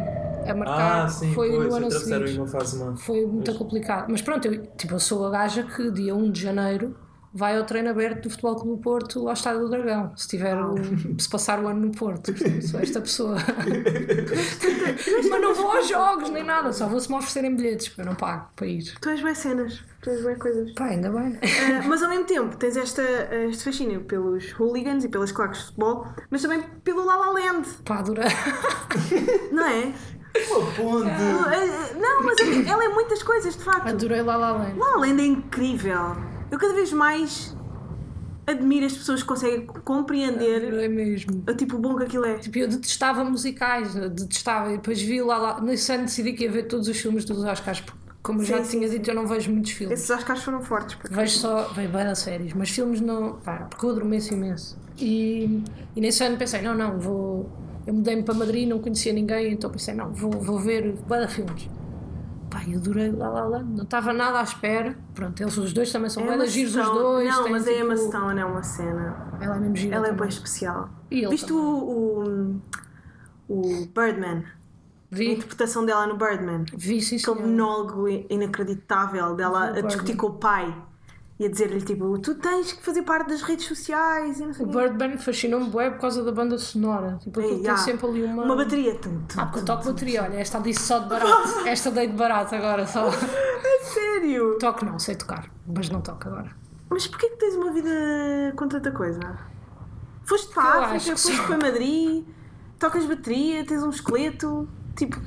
a marcar, Ah, sim, foi pois, no ano seguinte. em uma fase má. Foi muito complicado. Mas pronto, eu, tipo, eu sou a gaja que dia 1 de janeiro vai ao treino aberto do Futebol Clube do Porto ao Estádio do Dragão, se, tiver o- se passar o ano no Porto. Portanto, Sou esta pessoa. [LAUGHS] Mas não vou aos jogos nem nada, só vou se me oferecerem bilhetes, porque eu não pago para ir. Tu és bem cenas. Tu és bem coisas. Pá, ainda bem. Ah, mas ao mesmo tempo tens esta, este fascínio pelos hooligans e pelas claques de futebol, mas também pelo La La Land, Pá, adorei. não é? Uma ponte! Ah, ah, Não, mas ela é muitas coisas, de facto. Adorei lá lá além. La La Land é incrível. Eu cada vez mais admiro as pessoas que conseguem compreender Adorei mesmo. o tipo bom que aquilo é. Tipo, eu detestava musicais, detestava. E depois vi lá lá. Nesse ano decidi que ia ver todos os filmes dos Oscars, porque, como eu já Sim, tinha sim, dito, eu não vejo muitos filmes. Esses Oscars foram fortes. porque- Vejo só, vejo bem séries, mas filmes não. Pá, porque eu adormeço imenso. E, e nesse ano pensei, não, não, vou. Eu mudei-me para Madrid, não conhecia ninguém, então pensei, não, vou, vou ver bada filmes. Pá, eu adorei lá lá lá, não estava nada à espera. Pronto, eles os dois também são bem giros os dois. Não, mas a Emma tipo, Stone é uma cena. Ela é mesmo gira. Ela é também. bem especial. Viste o, o, o Birdman? A Vi, interpretação dela no Birdman. vi sim, Aquele monólogo inacreditável dela a discutir com o pai e a dizer-lhe tipo: Tu tens que fazer parte das redes sociais e não sei O. Birdman fascinou-me bué por causa da banda sonora. Tipo, aquilo Ei, tem sempre ali uma. Uma bateria. Tum, tum, Ah, porque eu toco bateria, olha, esta disse só de barato. [LAUGHS] Esta dei de barato agora, só. [LAUGHS] Sério? Toco não, sei tocar, mas não toco agora. Mas porquê que tens uma vida com tanta coisa? Foste para a África, foste para Madrid, tocas bateria, tens um esqueleto. Tipo,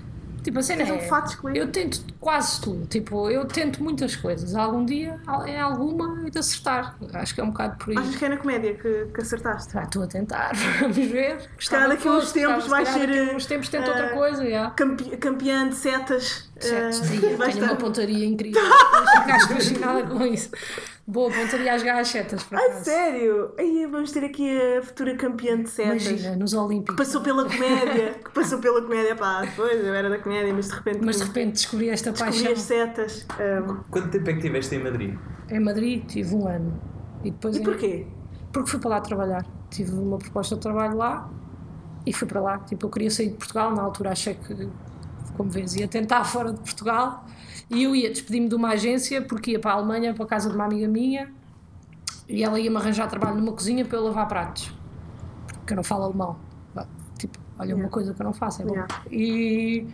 Tipo, a cena Tens um é, eu tento quase tudo, tipo, eu tento muitas coisas. Algum dia, em alguma, de acertar. Acho que é um bocado por aí. achas que é na comédia que, que acertaste? Ah, Estou a tentar, [LAUGHS] vamos ver. Gostava daqui uns tempos calhar ser, Daqui uns tempos tento outra eh, coisa, já. Campe- campeã de setas. Certo, eh, sim, [LAUGHS] e vais tenho uma pontaria [LAUGHS] incrível. Ficaste fascinada com isso. Boa pontaria às gachetas, A sério? Aí vamos ter aqui a futura campeã de setas. Imagina, nos Olímpicos. Que passou pela comédia. [LAUGHS] Que passou pela comédia. Pá, depois eu era da comédia, mas de repente. Mas de repente descobri esta descobri paixão. as setas. Um, Quanto tempo é que estiveste em Madrid? Em Madrid tive um ano. E depois e em- porquê? Porque fui para lá trabalhar. Tive uma proposta de trabalho lá e fui para lá. Tipo, eu queria sair de Portugal, na altura achei que, como vês, ia tentar fora de Portugal. E eu ia despedir-me de uma agência porque ia para a Alemanha, para a casa de uma amiga minha, e ela ia-me arranjar trabalho numa cozinha para eu lavar pratos. Porque eu não falo alemão. Tipo, olha, uma coisa que eu não faço, é bom. Yeah. E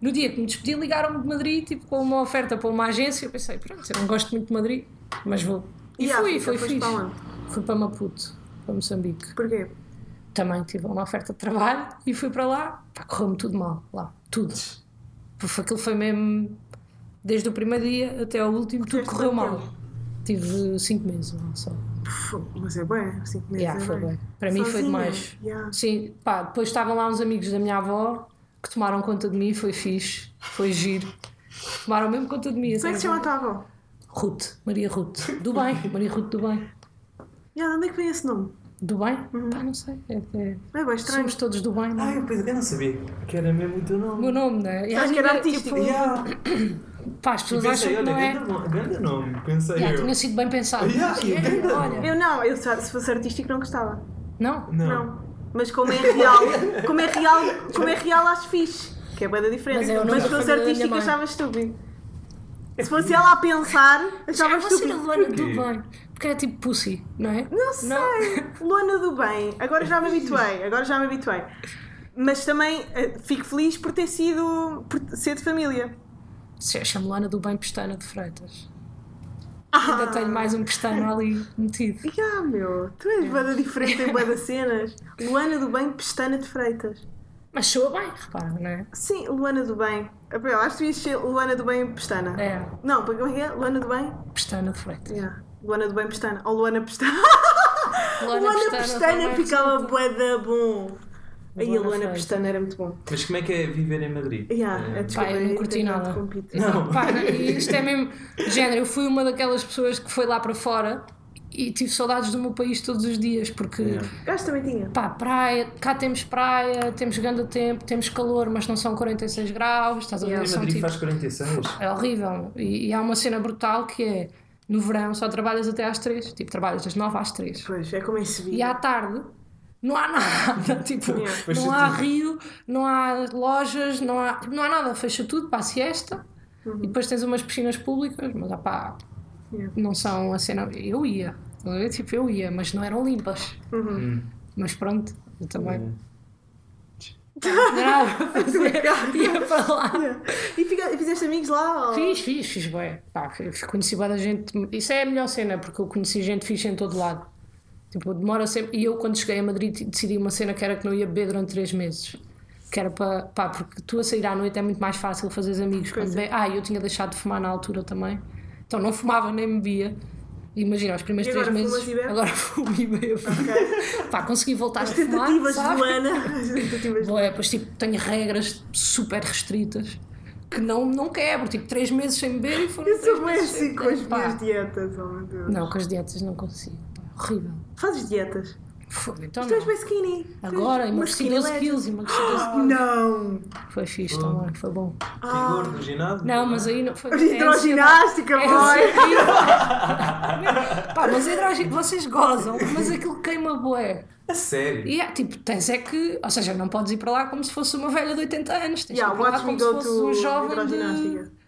no dia que me despedi, ligaram-me de Madrid, tipo, com uma oferta para uma agência. Eu pensei, pronto, eu não gosto muito de Madrid, mas vou. E a fui, foi fixe. para onde? Fui para Maputo, para Moçambique. Porquê? Também tive uma oferta de trabalho e fui para lá. Pá, correu-me tudo mal, lá, tudo. Aquilo foi mesmo, desde o primeiro dia até ao último, tudo correu mal. tempo? Tive cinco meses lá só. Mas é bem, assim que Yeah, foi bem. Para mim foi demais. Yeah. Sim, pá, depois estavam lá uns amigos da minha avó que tomaram conta de mim, foi fixe, foi giro. Tomaram mesmo conta de mim. Como é que se chama a tua avó? Ruth, Maria Ruth, do bem, Maria Ruth do bem. Yeah, de onde é que vem esse nome? Do bem? Pá, não sei. É, é- É bem estranho. somos todos do bem, não Ah, é? eu, pensei- eu não sabia que era mesmo o teu O nome. meu nome, não é? E Acho que era minha, artístico. tipo, [COUGHS] Yeah. Pá, as pessoas acham que não é. grande, nome- pensei Yeah, eu. tinha sido bem pensado. Yeah, é, grande olha, Eu não, eu se se fosse artístico não gostava. não? Não. Não. Mas como é real, como é real, como é real acho fixe. Que é bem da diferença. Mas é Mas, se fosse artístico achava estúpido. Se fosse ela a pensar, achava Ah, você era estúpido. Luana do bem. Porque era tipo pussy, não é? Não sei. Luana do bem. Agora já me habituei. Agora já me habituei. Mas também eh, fico feliz por ter sido. por ser de família. Chamo Luana do bem Pestana de Freitas. Ah, Ainda tenho mais um pestano ali metido. Ya, meu, tu és bada diferente em bada cenas. Luana do bem Pestana de Freitas. Mas soa bem, repara, não é? Sim, Luana do Bem. Eu acho que devias ser Luana do Bem Pestana. É, Não, como é que é? Luana do Bem? pestana de Freitas. Yeah. Luana do Bem Pestana. Ou Luana Pestana. [LAUGHS] Luana Luana Pestana Pestana também, ficava sim. bué da bom. Aí a Luana. Pestana era muito bom. Mas como é que é viver em Madrid? Yeah, É. é, desculpa, eu não curti nada. Não. Pá, e isto é [LAUGHS] mesmo. Género, eu fui uma daquelas pessoas que foi lá para fora e tive saudades do meu país todos os dias, porque. Yeah. Gajo também tinha. Pá, praia, cá temos praia, temos grande tempo, temos calor, mas não são 46 graus, estás a ver? Em São Madrid tipo- faz 46. É horrível. E, e há uma cena brutal que é no verão só trabalhas até às 3, tipo, trabalhas das 9 às 3. Pois, é como em E Sevilha. à tarde não há nada, [LAUGHS] tipo, não há tudo. rio, não há lojas, não há, não há nada, fecha tudo para a siesta e depois tens umas piscinas públicas, mas Yeah. Não são a cena. Eu ia, ver? tipo, eu ia, mas não eram limpas. Uhum. Mas pronto, eu também. Hum. Para [LAUGHS] fazer, ia para lá. E fica- e fizeste amigos lá? Ou... Fiz, fiz, fiz bem. Pá, conheci bem da gente. Isso é a melhor cena, porque eu conheci gente fixe em todo lado. Tipo, demora sempre. E eu, quando cheguei a Madrid, decidi uma cena que era que não ia beber durante três meses. Que era para. Pá, porque tu a sair à noite é muito mais fácil fazer amigos. Quando é. be- Ah, eu tinha deixado de fumar na altura também. Então não fumava nem bebia. Imagina, os primeiros três meses. Agora [LAUGHS] fumo e bebo. Pá, consegui voltar As a fumar. tentativas de sabe? As tentativas de Boa, depois tipo, tenho regras super restritas que não, não quebro. Tipo, três meses sem beber e foram Eu sou bem meses assim com as minhas dietas, oh meu Deus. Não, com as dietas não consigo. Pá, horrível. Fazes dietas? Fogo, então Tu és bem skinny. Agora, uma emagreci skinny 12 legend. quilos, emagreci 12 quilos. Não! Foi fixe também, foi bom. Rigor do ginásio? Não, mas aí não foi. Hidroginástica, é boy! Pá, mas hidroginástica, vocês gozam, mas aquilo queima bué. A sério? E é, tipo, tens é que. Ou seja, não podes ir para lá como se fosse uma velha de 80 anos. Tens Yeah, que ir para lá como se fosse um jovem de.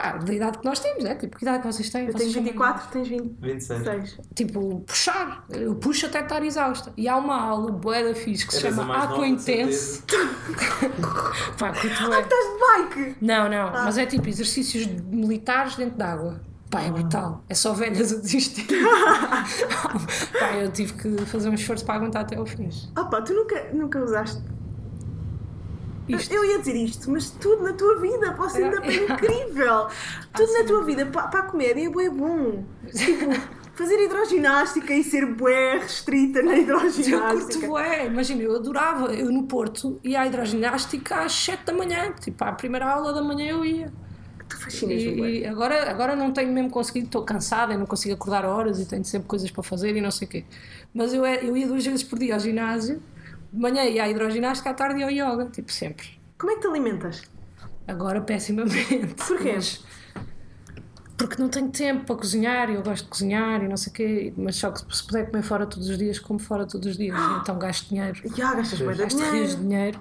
Pá, da idade que nós temos, é? Tipo, que idade que vocês têm? Eu Vocês tenho são- 24, tens 26. 26. Tipo, puxar. Eu puxo até estar exausta. E há uma aula bué da fixe que se Eras a chama Aqua Intense. [LAUGHS] Pá, curto bué. Ah, Estás de bike! Não, não, mas é tipo exercícios militares dentro d'água. Pá, é brutal. É só velhas a desistir. [LAUGHS] Pá, eu tive que fazer um esforço para aguentar até ao fim. Ah pá, tu nunca, nunca usaste. Isto. Eu ia dizer isto, mas tudo na tua vida, posso É, ainda bem é. incrível! Tudo na tua vida, para a comédia é bom. Tipo, fazer hidroginástica e ser bué restrita na Eu curto hidroginástica. bué, imagina, eu adorava. Eu no Porto ia à hidroginástica às 7 da manhã. Tipo, à primeira aula da manhã eu ia. Tu fascinas-me bué. E, e agora, agora não tenho mesmo conseguido, estou cansada e não consigo acordar horas e tenho sempre coisas para fazer e não sei o quê. Mas eu, é- eu ia duas vezes por dia ao ginásio, de manhã ia à hidroginástica, à tarde ia ao yoga, tipo sempre. Como é que te alimentas? Agora pessimamente. Porquê? Mas- porque não tenho tempo para cozinhar e eu gosto de cozinhar e não sei o quê, mas só que se puder comer fora todos os dias, como fora todos os dias. [GASPS] Então gasto dinheiro. Já gastas de Gasto rios de dinheiro.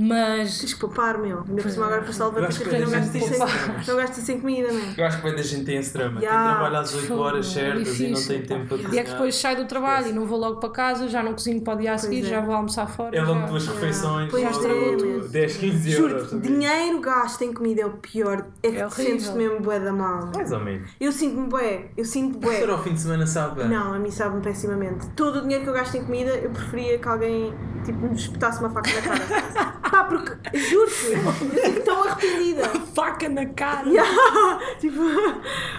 Mas Tens que poupar, meu. Ainda por cima agora para salvar que não a gastas que- não gastas isso em comida, não é? Eu acho que bem da gente tem esse drama. Ya. Quem trabalha às 8 horas é certas e não tem tempo para E cozinhar. é que depois saio do trabalho e não vou logo para casa, já não cozinho para o dia a seguir, é. já vou almoçar fora. É logo duas refeições, Pois Já estragou é, tudo. meu. 10, 15 euros. Juro, dinheiro gasto em comida é o pior. É que É te sentes horrível. mesmo bué da mal. Mais ou menos. Eu sinto-me bué. Eu sinto bué. Ser ao fim de semana sabe. Não, a mim sabe-me pessimamente. Todo o dinheiro que eu gasto em comida, eu preferia que alguém tipo, me espetasse uma faca na cara. [LAUGHS] Pá, porque, juro-te, eu fico tão arrependida. Faca na cara! [LAUGHS] Yeah, tipo,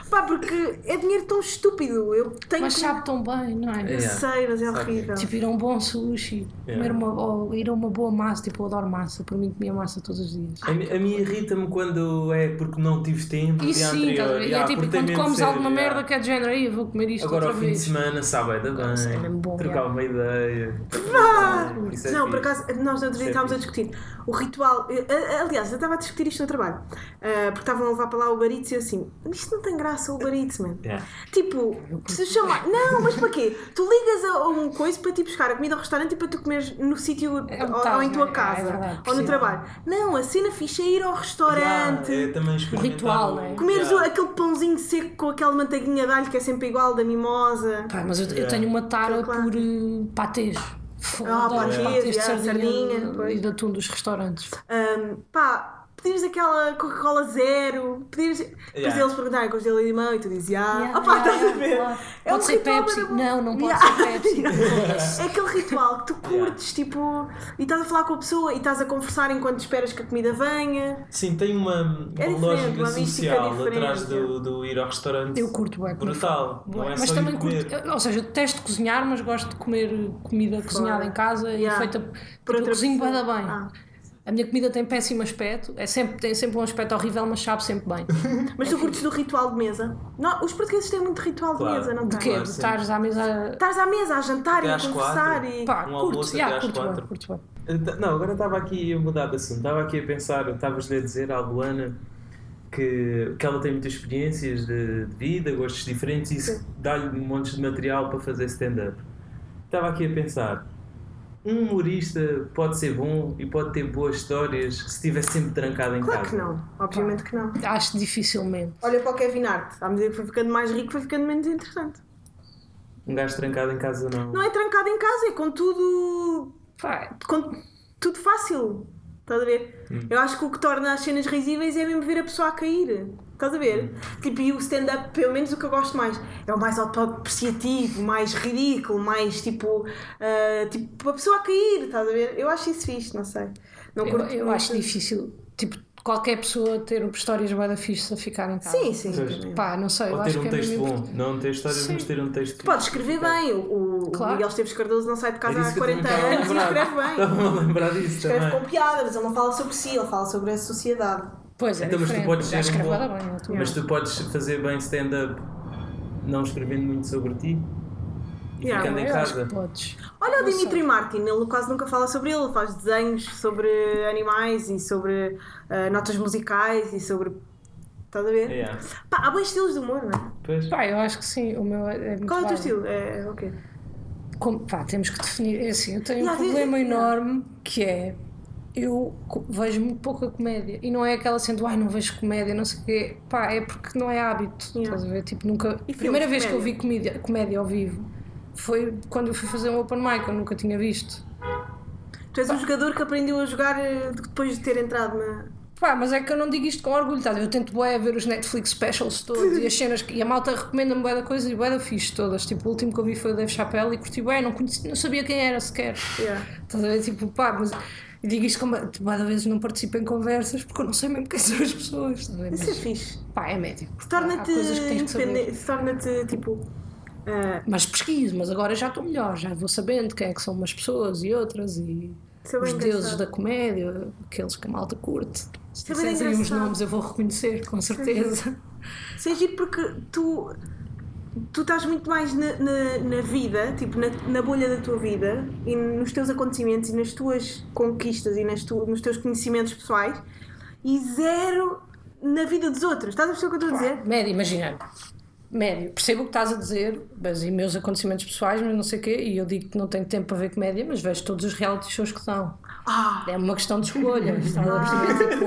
pá, porque é dinheiro tão estúpido. Eu tenho Mas que. sabe tão bem, não é? Eu Yeah. sei, mas é Sabe. horrível. Tipo, ir a um bom sushi, Yeah. comer uma, ou ir a uma boa massa, tipo, eu adoro massa, por mim comia massa todos os dias. A, a mim irrita-me quando é porque não tive tempo E sim, anterior. E Ya, é tipo, quando comes sério, alguma merda que é de género, aí eu vou comer isto Agora ao outra fim de vez. semana sabe ainda bem. Nossa, é Trocar uma ideia. Isso é Não, por acaso, nós outro dia é estávamos a fixe. O ritual. eu- Aliás, eu estava a discutir isto no trabalho, ah, porque estavam a levar para lá o Baritz e eu assim: isto não tem graça, o Baritz, man. Ya. Tipo, se chamar. Não, mas para quê? Tu ligas a a um coisa para te ir buscar a comida ao restaurante e para tu comeres no sítio É ou, tal, ou em tua não é? casa É verdade, ou no trabalho. Não, a cena fixe é ir ao restaurante. Ya, é ritual, o- não é? Comeres Ya. o- aquele pãozinho seco com aquela manteiguinha de alho que é sempre igual da mimosa. Pá, mas eu, eu Yeah. tenho uma tara Claro. por uh, patês. Fogo, Ah, patês, patês de sardinha, sardinha, e de atum dos restaurantes. Ahm, pá, pedires aquela Coca-Cola zero, pedires. Depois Yeah. eles perguntarem com gelo e limão e tu dizes, ah, Yeah, opá, yeah, estás a ver? claro. É um Pode ser ritual Pepsi. Não, não pode Yeah. ser Pepsi. [LAUGHS] É aquele ritual que tu curtes, tipo, e estás a falar com a pessoa e estás a conversar enquanto esperas que a comida venha. Sim, tem uma, uma É lógica uma social atrás é. do, do ir ao restaurante. Eu curto bem. comer Brutal. Não é mas só também comer. curto, ou seja, eu detesto cozinhar, mas gosto de comer comida cozinhada em casa Yeah. e feita. Por Tipo, eu outra cozinho bem pessoa. da bem. Ah. A minha comida tem péssimo aspecto, é sempre, tem sempre um aspecto horrível, mas sabe sempre bem. [LAUGHS] Mas tu curtes do ritual de mesa? Não, os portugueses têm muito ritual de Claro. mesa, não De têm? quê? Claro, de sim. estares à mesa. Estás à mesa a jantar Até e a às conversar quatro. e. Pá, Um curto, almoço yeah, até às curto bem, quatro. curto bem. Então, Não, agora estava aqui a mudar de assunto. Estava aqui a pensar, estavas-lhe a dizer à Luana que, que ela tem muitas experiências de, de vida, gostos diferentes e isso dá-lhe um monte de material para fazer stand-up. Estava aqui a pensar, um humorista pode ser bom e pode ter boas histórias se estiver sempre trancado em Claro casa. que não, obviamente que não. Acho dificilmente. Olha para o Kevin Hart, à medida que foi ficando mais rico, foi ficando menos interessante. Um gajo trancado em casa não. Não é trancado em casa, é com tudo. Pá, com tudo fácil. Estás a ver? Eu acho que o que torna as cenas risíveis é mesmo ver a pessoa a cair. Estás a ver? Tipo, e o stand-up, pelo menos o que eu gosto mais, é o mais autodepreciativo, mais ridículo, mais tipo. ah, tipo, a pessoa a cair, estás a ver? Eu acho isso fixe, não sei. Não eu, eu acho difícil, tipo, qualquer pessoa ter histórias bem da fixe a ficar em casa. Sim, sim. Pois. também. Pá, não sei, eu Ou acho ter um que é texto mesmo bom. Não ter histórias, Sim. mas ter um texto Podes escrever bem. O, o Claro. Miguel Esteves Cardoso não sai de casa há isso que eu 40 também estava a anos e escreve bem. [LAUGHS] Estava-me a lembrar disso Escreve também. com piada, mas ele não fala sobre si, ele fala sobre a sociedade. Pois é, Então, mas tu podes ser um bom- bem, é. Mas tu podes fazer bem stand-up não escrevendo muito sobre ti e Yeah, ficando em casa. Olha o Dimitri sei. Martin, ele quase nunca fala sobre ele, faz desenhos sobre animais e sobre ah, notas musicais e sobre. Estás a ver? Yeah. Pá, há bons estilos de humor, não é? Pois. Pá, eu acho que sim, o meu é muito Qual é o teu estilo? É, é o quê? Como- pá, temos que definir. É assim, eu tenho Yeah, um problema yeah. enorme que é. Eu vejo muito pouca comédia e não é aquela sendo, ai, não vejo comédia, não sei o quê. Pá, é porque não é hábito. Yeah. Estás a ver? Tipo, nunca. E primeira vez de que eu vi comédia? comédia, comédia ao vivo foi quando eu fui fazer um open mic, eu nunca tinha visto. Tu és um jogador que aprendeu a jogar eh, depois de ter entrado na. Pá, mas é que eu não digo isto com orgulho, tá? eu tento bué ver os Netflix specials todos e as cenas que, e a malta recomenda-me bué da coisa e bué da fixe todas. Tipo, o último que eu vi foi o Dave Chappelle e curti bué, não, conheci, não sabia quem era sequer. Yeah. Estás a ver? Tipo, pá, mas digo isto como tipo, bué da vezes não participo em conversas porque eu não sei mesmo quem são as pessoas. Ver? Isso é Mas, fixe. pá, é médio. Torna-te independente, torna-te tipo. ah, Mas pesquiso, mas agora já estou melhor, já vou sabendo quem é que são umas pessoas e outras e Isso é os deuses da comédia, aqueles que a malta curte. Se é disseres aí uns nomes eu vou reconhecer, com certeza. É giro porque tu, tu estás muito mais na, na, na vida, tipo, na, na bolha da tua vida e nos teus acontecimentos e nas tuas conquistas e nas tu, nos teus conhecimentos pessoais e zero na vida dos outros. Estás a perceber o que eu estou a dizer? Médio, imagina. Médio. Percebo o que estás a dizer, mas e meus acontecimentos pessoais, mas não sei o quê, e eu digo que não tenho tempo para ver comédia, mas vejo todos os reality shows que dão. Ah, É uma questão de escolha, [LAUGHS] estás a perceber? Tipo,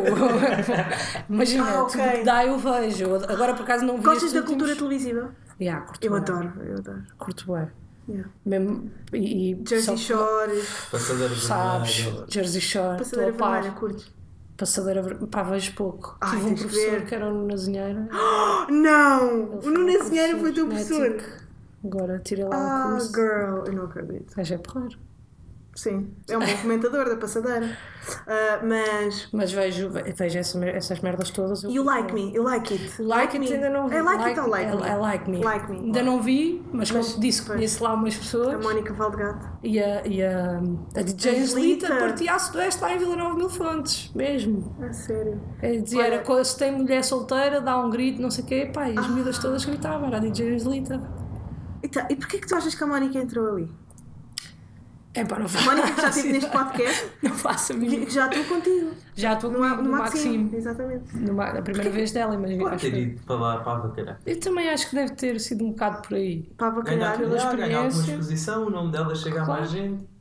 [LAUGHS] imagina, Ah, ok. tudo que dá eu vejo. Agora por acaso não vi gostas da últimos- cultura televisiva? Yeah, curto Eu bué, adoro, eu adoro. Curto bem. Yeah. Mesmo, e, e Jersey Shore, Passadeira Sabes, vermelha. Jersey Shore, Passadeira. Vermelha, curtes? Passadeira vermelha, pá, vejo pouco. Ai, Tive um professor ver. que era [GASPS] o Nuno Azinheira. Oh, não! O Nuno foi foi teu professor. Agora tirei lá Ah, o curso. girl, eu não acredito. O gajo é porreiro. Sim, é um bom comentador da passadeira. Ah, mas. Mas vejo, vejo essa mer- essas merdas todas. eu You like me, you like it. Like, it ainda não vi. I like, it or like me? I like me. Like me. Ainda não vi, mas, Mas, como disse, conheço lá umas A pessoas. Mónica Valdegato. E a, e a, a DJ A Angelita partia a Sudoeste lá em Vila Nova Mil Fontes. Mesmo. A sério. É, dizia, Olha- era, se tem mulher solteira, dá um grito, não sei o quê. Pá, e Ah. as miúdas todas gritavam. Era a DJ Angelita. E, tá, e porquê que tu achas que a Mónica entrou ali? É pá, não A faço. Mónica que já esteve neste podcast, [LAUGHS] Não faço a mínima. já estou contigo. Já estou No, comigo no, no Maxime. Maxime. Exatamente. Numa, a primeira vez dela, imagina. Pode ter ido para lá para a. Eu também acho que deve ter sido um bocado por aí. Para Ganhar, avacalhar. pela ganhar, ganhar alguma experiência. exposição, o nome dela chega a Claro. mais gente.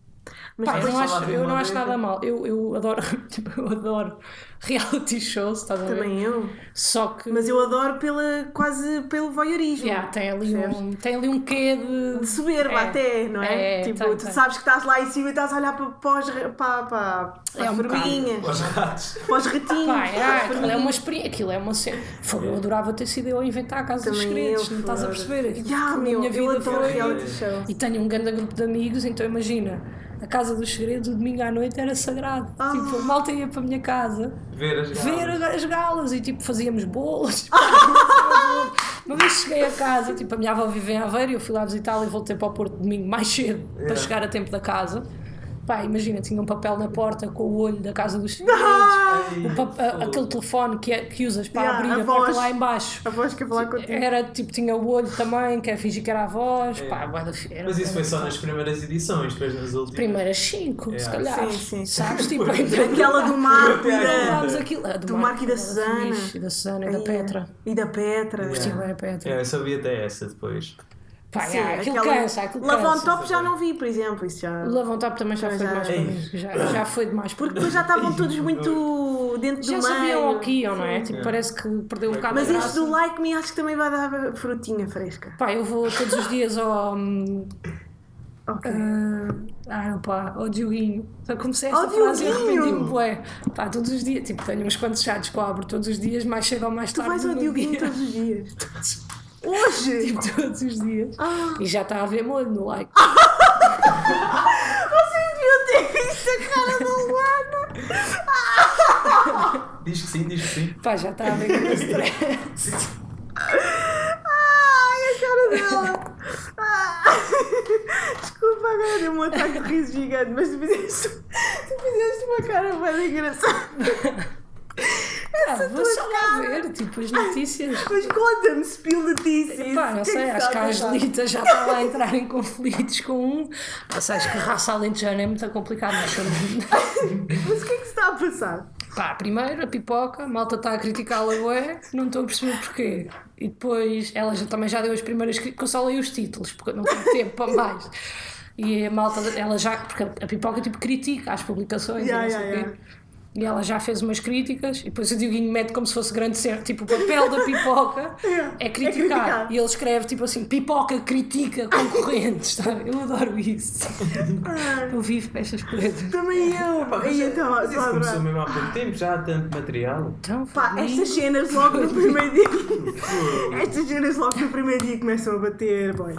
Mas Pá, eu não acho, ver eu não acho nada mal. Eu, eu adoro, [LAUGHS] tipo, eu adoro reality shows, estás a ver? também eu. Só que. Mas eu adoro pela, quase pelo voyeurismo. Yeah, tem, ali Percebes? um, tem ali um quê de. De soberba É. até, não é? É, tipo, tem, tu tem. sabes que estás lá em cima e estás a olhar para, para, os, para, para, para É as um formiguinhas, Os ratos. para os ratinhos. Pá, para é, aquilo é uma experiência, aquilo é uma cena. Fogo, Eu adorava ter sido eu a inventar a Casa dos Também Segredos, eu, não estás a perceber? Na meu, minha eu vida adoro foi- reality show. E tenho um grande grupo de amigos, então imagina, a Casa dos Segredos, o domingo à noite era sagrado. Ah. Tipo, a malta ia para a minha casa Ver as ver galas. as galas e tipo fazíamos bolos. [LAUGHS] Uma vez cheguei a casa, tipo, a minha avó vive em Aveiro e eu fui lá visitá-la e voltei para o Porto domingo mais cedo para Yeah. chegar a tempo da casa. Pá, imagina, tinha um papel na porta com o olho da Casa dos a- aquele telefone que, é- que usas para Yeah, abrir a a, porta voz. lá em baixo. A voz que ia falar contigo. Era tipo, tinha o olho também, que é fingir que era a voz. É. Pá, bué da fi- era- Mas isso foi só nas primeiras edições, depois nas últimas. primeiras cinco, se Yeah. calhar. Sim, sim. Sabes? Tipo, [LAUGHS] Aquela do [LAUGHS] Marco e da, aquilo. Do Marco e da Susana. E da Susana e da Ai, Petra. E da Petra. Sim, bem a Petra. É, eu só vi até essa depois. Pá, Sim, yeah, aquilo aquela- cansa, aquilo Love on cansa. Top já não vi, por exemplo. Isso já... O Love on Top também já Já- foi já- demais para Ei. mim. Já, já foi demais para Porque depois já estavam [LAUGHS] todos muito dentro Já do meio. sabiam o que iam, não é? Tipo, Yeah. parece que perdeu um bocado Mas a este do Like Me acho que também vai dar frutinha fresca. Pá, eu vou todos os dias ao. hum, Ok. Ah, pá, ao Dioguinho. Só comecei esta Ao frase e Dioguinho! arrependi-me, bué. Pá, todos os dias. Tipo, tenho uns quantos chatos que eu abro todos os dias, mais cedo ou mais Tu tarde. vais ao Dioguinho dia. todos os dias. [LAUGHS] Hoje! Tipo, [LAUGHS] todos os dias. Ah. E já está a ver molho no like. Vocês deviam ter visto a cara da Luana! [LAUGHS] Diz que sim, diz que sim. Pá, já está a ver com stress. Ai, a cara dela! Ah. Desculpa, agora deu um ataque de riso gigante, mas tu fizeste, tu fizeste uma cara bem engraçada. Ah, vou só lá ver, tipo, as [LAUGHS] notícias. Mas conta-me, spill notícias. Pá, não é sei, acho que a? Angelita já está lá a entrar em conflitos com um. Pá, sabes que a raça alentejana é muito somos... [LAUGHS] Mas o que é que se está a passar? Pá, primeiro a pipoca, a malta está a criticá-la, ué, não estou a perceber porquê. E depois ela já, também já deu as primeiras críticas, eu só leio os títulos, porque eu não tenho tempo para mais. E a malta, ela já, porque a pipoca tipo critica as publicações Yeah, e não sei yeah, o quê. E ela já fez umas críticas, e depois o Dioguinho mete como se fosse grande ser, tipo o papel da pipoca [LAUGHS] é é criticar. criticar. E ele escreve tipo assim: pipoca critica concorrentes. [LAUGHS] tá? Eu adoro isso. Eu vivo para estas coisas. Também eu. Pá, mas e é- então, mas isso começou mesmo há pouco tempo, já há tanto material. Então, Pá, estas cenas logo no [LAUGHS] primeiro dia. estas cenas logo no primeiro dia começam a bater, boy.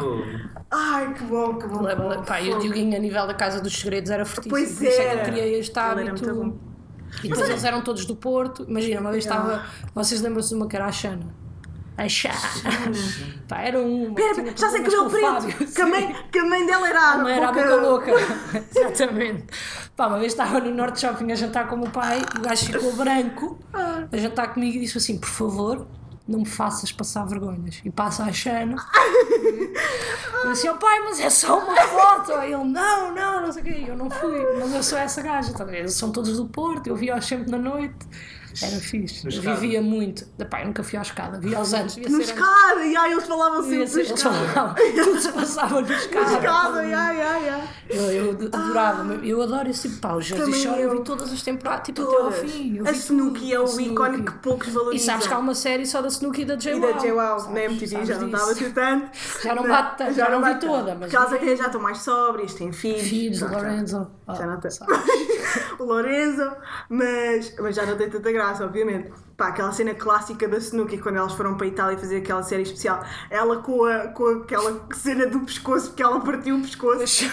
Ai, que bom, que bom. Pá, e o Dioguinho a nível da Casa dos Segredos era fortíssimo. Pois por isso é que eu criei este hábito. E depois eles eram todos do Porto. Imagina, uma vez estava. Vocês lembram-se de uma era a Xana? A Xana. Pá, era uma. Pera, já sei que o preto. Que a, mãe, que a mãe dela era a era a boca louca. [LAUGHS] Exatamente. Pá, uma vez estava no Norte Shopping a jantar com o meu pai e o gajo ficou branco a jantar comigo e disse assim: por favor, não me faças passar vergonhas. E passa a Xana. Eu disse: oh pai, mas é só uma foto. Aí ele: não, não, não sei o quê. E Eu não fui, mas eu sou essa gaja. Tá ver? Eles são todos do Porto, eu via-os sempre na noite. Era fixe. Na Eu escada. via muito. Epá, eu nunca fui à escada, via-os antes. Devia No ser antes. escada, e aí eles falavam sempre no Eles escada. falavam, tudo se passava no escada. No escada, ai, ai, ai. Eu, eu adorava, eu adoro esse tipo, Jersey Também Shore eu eu. vi todas as temporadas, tipo até ao Todas. fim. eu A Snooki é o ícone que poucos E valorizam. sabes que há uma série só da Snooki e da J. E da J-Wow, na MTV já não estava a ser tanto. Já não bate tanto, já não vi bate toda, Porque elas vi. até já estão mais sóbrias, têm filhos. Filhos, Já- já- Lorenzo. Já não tem. [LAUGHS] o Lorenzo, mas, mas já não tem tanta graça, obviamente. Pá, aquela cena clássica da Snooki, quando elas foram para a Itália fazer aquela série especial, ela com, a, com aquela cena do pescoço, porque ela partiu o pescoço,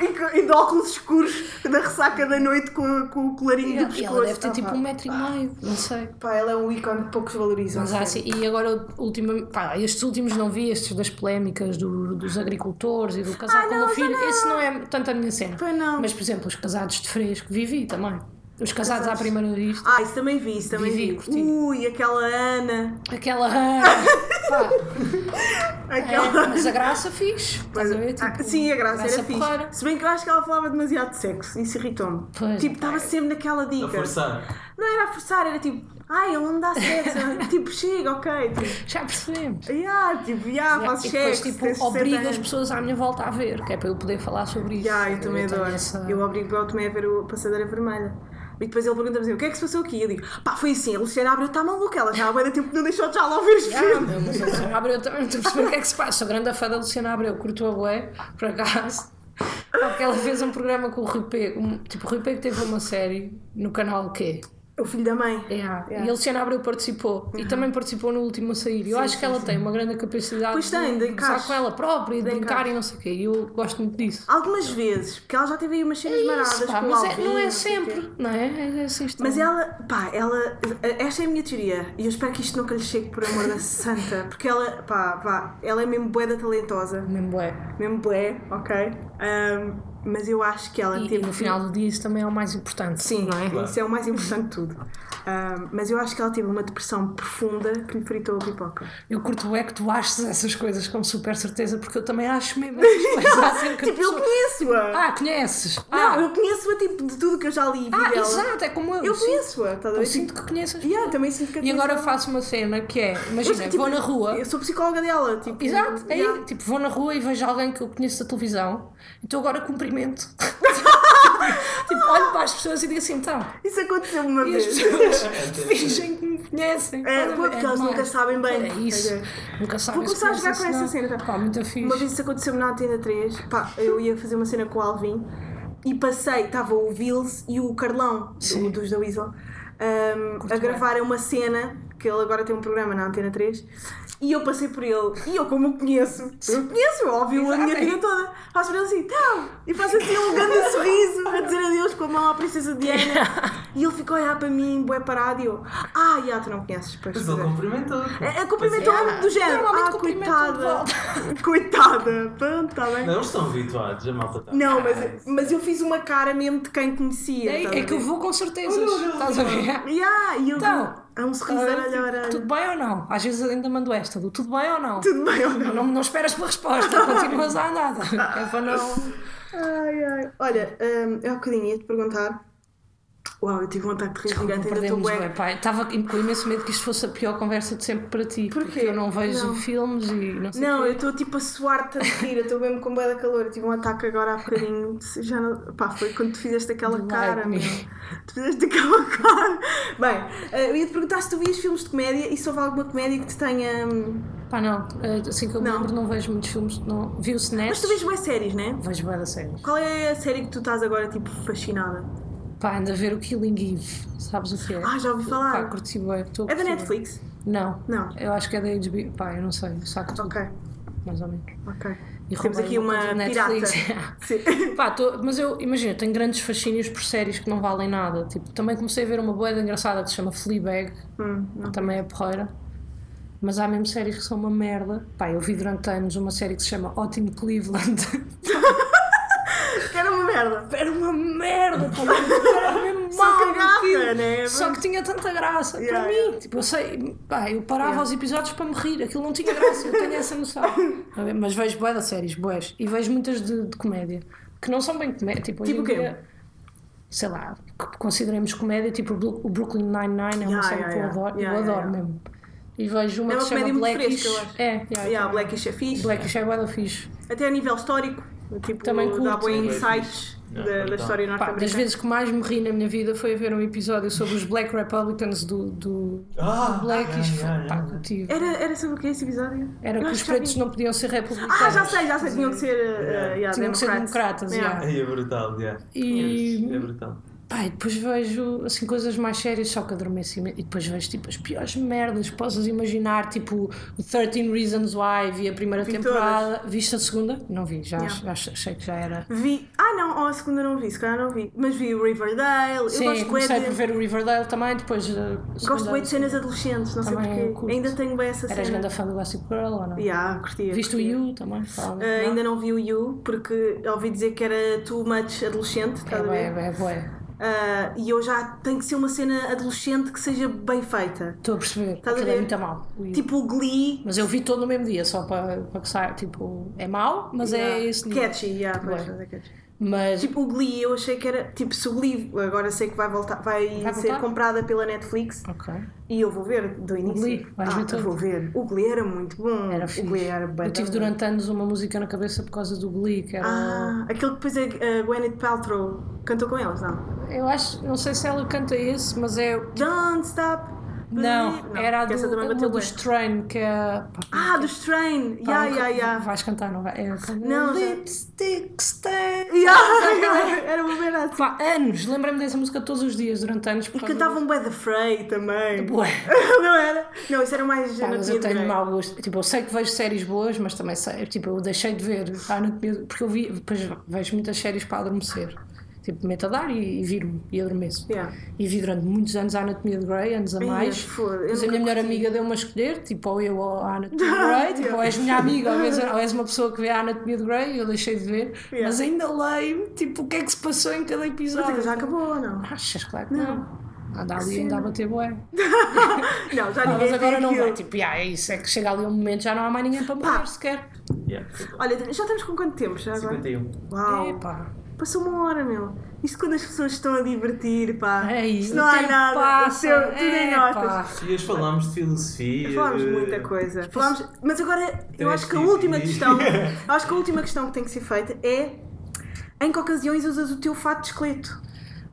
e, e de óculos escuros da ressaca da noite com, com o colarinho do pescoço. e ela deve ter Ah, tipo pá. um metro e meio, não sei. Pá, ela é um ícone que poucos valorizam. Mas assim, e agora, ultima, pá, estes últimos não vi, estes das polémicas do- dos agricultores e do casar Ah, com o filho, não. esse não é tanto a minha cena. Pois não. Mas, por exemplo, os casados de fresco, vivi também. Os casados à primeira vista. Ah, isso também vi, isso também vi. curti. Ui, aquela Ana. Aquela. [LAUGHS] pá, Aquela. É, mas a graça fixe. Estás a ver? Ah, Tipo, sim, a graça, era fixe. porreira. Se bem que eu acho que ela falava demasiado de sexo, isso irritou-me. Tipo, estava pá. sempre naquela a dica. forçar. Não era a forçar, era tipo, ai, ele não me dá sexo. [LAUGHS] tipo, chega, ok. Tipo, Já percebemos. yeah, tipo, yeah, faço e depois, cheque. tipo, tens 60 obrigo as pessoas à minha volta a ver, que é para eu poder falar sobre isso. Yeah, eu também adoro. essa- Eu obrigo o também a ver o Passadeira Vermelha. E depois ele pergunta-me assim, o que é que se passou aqui? Eu digo, pá, foi assim, a Luciana Abreu está maluca, ela já há tempo que não deixou de já lá ouvir os filmes. mas a Luciana Abreu eu também não estou a perceber o que é que se passa. Sou grande fã da Luciana Abreu, curto a bué, por acaso. Porque ela fez um programa com o Rui Pego. um- Tipo, o Rui Pego teve uma série no canal que O filho da mãe. Yeah. Yeah. E a Luciana Abreu participou. E também participou no último a sair. Eu acho que ela tem uma grande capacidade Pois tem, de de com ela própria e de De brincar e não sei o quê. E eu gosto muito disso. Algumas vezes, porque ela já teve aí umas cenas maradas Isso, pá, mas é- não é sempre, não é? É assim estranho. Mas ela, pá, ela, esta é a minha teoria e eu espero que isto nunca lhe chegue por amor da [LAUGHS] santa, porque ela, pá, pá, ela é mesmo bué da talentosa, Mesmo é. mesmo bué, ok? Ahm, mas eu acho que ela E, teve... e no final do dia isso também é o mais importante. Sim, não é? isso é o mais importante de tudo. Ahm, mas eu acho que ela teve uma depressão profunda que lhe fritou a pipoca. Eu curto é que tu achas essas coisas com super certeza, porque eu também acho mesmo essas [LAUGHS] coisas. Que tipo, eu pessoa- conheço-a! Ah, conheces? Não, ah, eu conheço-a tipo de tudo que eu já li e ah dela. exato, é como eu. Eu conheço-a, estás a Eu ver? sinto que conheço Yeah, também sinto que E agora faço uma cena que é, imagina, Mas, tipo, vou na rua. Eu sou psicóloga dela, tipo. Exato, é yeah. aí, tipo, vou na rua e vejo alguém que eu conheço da televisão, então agora cumprimento. [LAUGHS] tipo, olho para as pessoas e digo assim, então. Isso aconteceu uma E as vez. pessoas [LAUGHS] fingem que me conhecem. É, pô, porque elas nunca sabem bem. É isso. É. Nunca sabem Vou começar a jogar com essa cena. Pá, muito fixe. Uma vez isso aconteceu na Antena 3. Pá, eu ia fazer uma cena com o Alvin e passei, estava o Vils e o Carlão, do, dos da Weasel, um, a bem. gravarem uma cena, que ele agora tem um programa na Antena 3. E eu passei por ele, e eu como o conheço, eu conheço, eu ouvi-o a minha Exato. vida toda, faço por ele assim, então, e faço assim um grande sorriso, a dizer adeus com a mão à princesa Diana, [LAUGHS] e ele ficou a olhar para mim, bué parado, e eu, ah, já, tu não conheces, pois, Mas ele é. cumprimentou. É, é cumprimentou-me Yeah. do género. Ah, coitada. [LAUGHS] coitada. Pronto, está bem. Não, eles estão habituados, a malta está. Não, mas, mas eu fiz uma cara mesmo de quem conhecia. É, estás é que eu vou com certeza. Estás a ver? Yeah, e eu Então, é um sorriso de orelha a orelha. Tudo bem ou não? Às vezes ainda mando esta, do tudo bem ou não? Tudo bem ou não? Não, não esperas pela resposta, [LAUGHS] continuas a andar. É para não. Ai, ai. Olha, hum, eu há bocadinho ia te perguntar. Uau, eu tive um ataque de riso gigante, ainda estou bem. Estava com imenso medo que isto fosse a pior conversa de sempre para ti. Porquê? Porque eu não vejo Não. filmes e não sei Não, eu estou tipo a suar-te a rir, estou mesmo com bué da calor. Eu tive um ataque agora há bocadinho. Já não... Pá, foi quando tu fizeste aquela cara, like meu. me. Tu fizeste aquela cara. Bem, eh, eu ia te perguntar se tu vias filmes de comédia e se houve alguma comédia que te tenha. hum, Pá, não. eh, Assim que eu me Não. lembro, não vejo muitos filmes. Não. Vi o Snatch. Mas tu vês bué séries, né? Vejo bem da série. Qual é a série que tu estás agora tipo fascinada? Pá, anda a ver o Killing Eve. Sabes o que é? Ah, já ouvi Pá, falar. curti bem. É da Netflix? Não. Não. Eu acho que é da HBO. Pá, eu não sei. Saco tudo. Ok, Mais ou menos. ok. E Temos aqui uma pirata. Netflix. [LAUGHS] Sim. [LAUGHS] Pá, tô- mas eu, imagina, tenho grandes fascínios por séries que não valem nada. Tipo, também comecei a ver uma boeda engraçada que se chama Fleabag, Hum, não. também é porreira. Mas há mesmo séries que são uma merda. Pá, eu vi durante anos uma série que se chama Ótimo Cleveland. [LAUGHS] Era uma merda. Era uma merda, pá, era mesmo [LAUGHS] Só mal aquilo. né? Só que tinha tanta graça. Yeah, para yeah. mim, tipo, eu sei, pá, eu parava Yeah. os episódios para me rir, aquilo não tinha graça, eu tenho essa noção. [LAUGHS] Tá? Mas vejo boas séries, boas. E vejo muitas de, de comédia, que não são bem comédia. Tipo, Tipo o quê? dia, sei lá, que consideremos comédia, tipo o Brooklyn Nine-Nine, é uma série que eu adoro, eu adoro mesmo. E vejo uma É que uma se chama Blackish. fresca, eu acho. É, yeah, Yeah. Blackish é fixe. Blackish é bué da fixe. Até a nível histórico. Tipo, Também dá curto. bons Bué insights da, da brutal. história Pá, das norte-americana. vezes que mais me ri na minha vida foi a ver um episódio sobre os Black Republicans do, do, Ah, do Blackish. yeah, yeah, Pá, yeah. Era, era sobre o que esse episódio? Era Eu que os pretos vi. não podiam ser republicanos. Ah, já sei, já sei. Tinham que ser uh, uh, yeah, Tinham que ser democratas. Yeah. é brutal, yeah. E É brutal. Pá, e depois vejo assim, coisas mais sérias, só que adormeço E depois vejo tipo, as piores merdas que possas imaginar, tipo o 13 Reasons Why, vi a primeira Vi temporada. Viste a segunda? Não vi, já, Yeah. já achei que já era. Vi. Ah, não, oh, a segunda não vi, se calhar não vi. Mas vi o Riverdale. Eu Sim, gosto bué comecei de. por ver o Riverdale também, depois. a Gosto bem de cenas adolescentes, não sei porquê. Ainda tenho bem essa Eras cena. grande fã do Gossip Girl ou não? Yeah, curtia. Viste o curtia. You também? Uh, ainda não vi o You, porque ouvi dizer que era too much adolescente, É estás a bué, ver? é bué. Uh, e eu já tenho que ser uma cena adolescente que seja bem feita. Estou a perceber. Estás a é ver? muito mal. Tipo o Glee. Mas eu vi todo no mesmo dia, só para, para que saia. Tipo, é mau, mas é yeah, esse nível. Catchy, yeah, pois, é catchy. Mas Tipo, o Glee, eu achei que era. Tipo, se o Glee agora sei que vai voltar, vai, Vai ser voltar? comprada pela Netflix Ok. e eu vou ver do início. Glee, vais ah, ver todo? vou ver. O Glee era muito bom. Era o fixe. Glee era bem. Eu tive durante anos uma música na cabeça por causa do Glee, que era. Ah, aquele que depois a, a Gwyneth Paltrow cantou com eles, não? Eu acho, não sei se ela canta esse, mas é. Don't stop. Não, era do, que essa também uma bateu dos bué. Train, que é. Ah, do Strain. pá, nunca- ya, ya. Vais cantar, não vai? É, Não, Lipstick. Ya, ya, [LAUGHS] Era uma merda assim. Pá, anos, lembrei-me dessa música todos os dias, durante anos. E cantavam By the Frey também. do- [LAUGHS] Bué. [LAUGHS] Não era? Não, isso era mais Pá, mas eu tenho Grey. mau gosto. Tipo, eu sei que vejo séries boas, mas também sei. Tipo, eu deixei de ver a anatomia. Porque eu vi, depois vejo muitas séries para adormecer. Tipo, meto a dar e, e viro-me e adormeço. Yeah. E vi durante muitos anos a Anatomia de Grey, anos a Ai, mais. eu Depois a minha melhor amiga deu-me a escolher, tipo, ou eu ou a Anatomia [LAUGHS] de Grey. Tipo, ou és minha amiga, ou és, ou és uma pessoa que vê a Anatomia de Grey, e eu deixei de ver. Yeah. Mas ainda leio, tipo, o que é que se passou em cada Mas episódio. aquilo já acabou ou não? Achas, claro que não. Anda ali ainda a bater bué. [LAUGHS] Não, já Ah, ninguém mas agora não vai. Tipo, yeah, é isso. É que chega ali um momento já não há mais ninguém para morrer sequer. Yeah. Olha, já estamos com quanto tempo já agora? 51. Uau, Epá. Passou uma hora, meu. Isto quando as pessoas estão a divertir, pá. Ei, Isto o não há nada. passa. seu- tudo em Epá. notas. E hoje falámos de filosofia. Falámos de- muita coisa. Falámos, mas agora eu acho que a última questão, [LAUGHS] eu acho que a última questão que tem que ser feita é em que ocasiões usas o teu fato de esqueleto?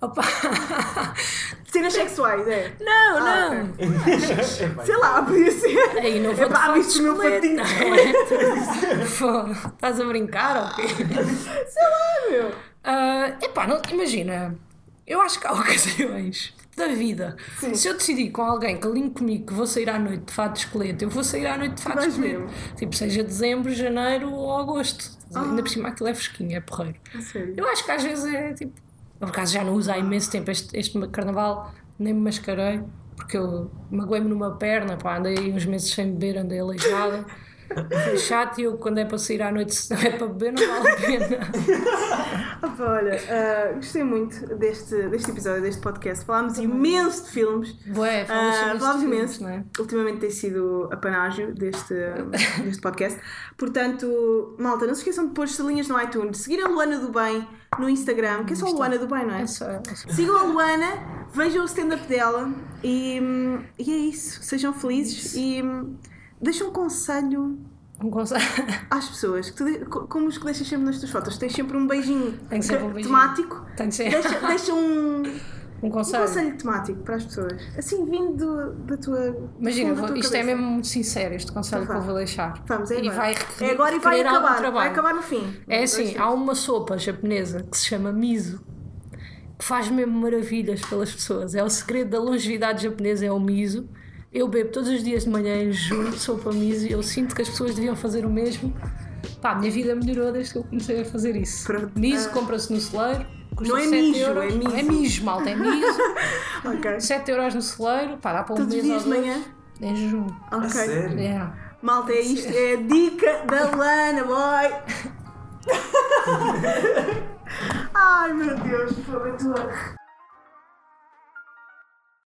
Opa. [LAUGHS] Cenas sexuais, é? Não, Ah, não. Epá, [LAUGHS] Sei lá, podia ser. Aí não vou viste o meu fato fatinho de esqueleto. Foda. Estás a brincar ou quê? Meu. Ah, epá, não, imagina. Eu acho que há [LAUGHS] ocasiões da vida. Se eu decidir com alguém que alinhe comigo que vou sair à noite de fato de esqueleto, eu vou sair à noite de fato de esqueleto. mesmo? Tipo, seja dezembro, janeiro ou agosto. Ah. Ainda por cima aquilo é fresquinho, é porreiro. A sério. Eu acho que às vezes é tipo. Por acaso já não uso há imenso tempo este, este carnaval, nem me mascarei, porque eu magoei-me numa perna, pá, andei uns meses sem beber, andei aleijada. [LAUGHS] Foi chato e eu, quando é para sair à noite, se não é para beber, não vale a pena. Opa, olha, ah, gostei muito deste, deste episódio, deste podcast. Falámos imenso de filmes. Bué, Ah, falas sobre falámos imenso. filmes, não é? Ultimamente tem sido a panágio deste, deste podcast. Portanto, malta, não se esqueçam de pôr estrelinhas no iTunes, seguir a Luana do Bem no Instagram, que é só a Luana do Bem, não é? É só, é só. Sigam a Luana, vejam o stand-up dela e, hum, e é isso. Sejam felizes e deixem um conselho Um conselho. às pessoas, que tu como os que deixas sempre nas tuas fotos. Tens sempre um beijinho, Tem sempre um beijinho. temático. Tem ser. Deixa, deixa um, Um [LAUGHS] um conselho. conselho temático para as pessoas. Assim, vindo do- da tua. Imagina, da tua isto é cabeça. mesmo muito sincero, este conselho Então que eu vou deixar. Vamos, é e agora. vai é agora e vai acabar. Vai acabar no fim. É assim, há uma sopa japonesa que se chama miso que faz mesmo maravilhas pelas pessoas. É o segredo da longevidade japonesa, é o miso. Eu bebo todos os dias de manhã em jejum sopa miso e eu sinto que as pessoas deviam fazer o mesmo. Pá, a minha vida melhorou desde que eu comecei a fazer isso. Pronto. Miso compra-se no celeiro. Custa Não é 7 mijo, euros. é miso. É mijo, malta, é miso. [LAUGHS] Ok. 7 euros no celeiro, pá, dá para um Todos os mês dias de manhã? Em jejum. A Ok. sério? É. Malta, é isto. É a dica da Lana, boy. [LAUGHS] [LAUGHS] Ai meu Deus, por favor, tua.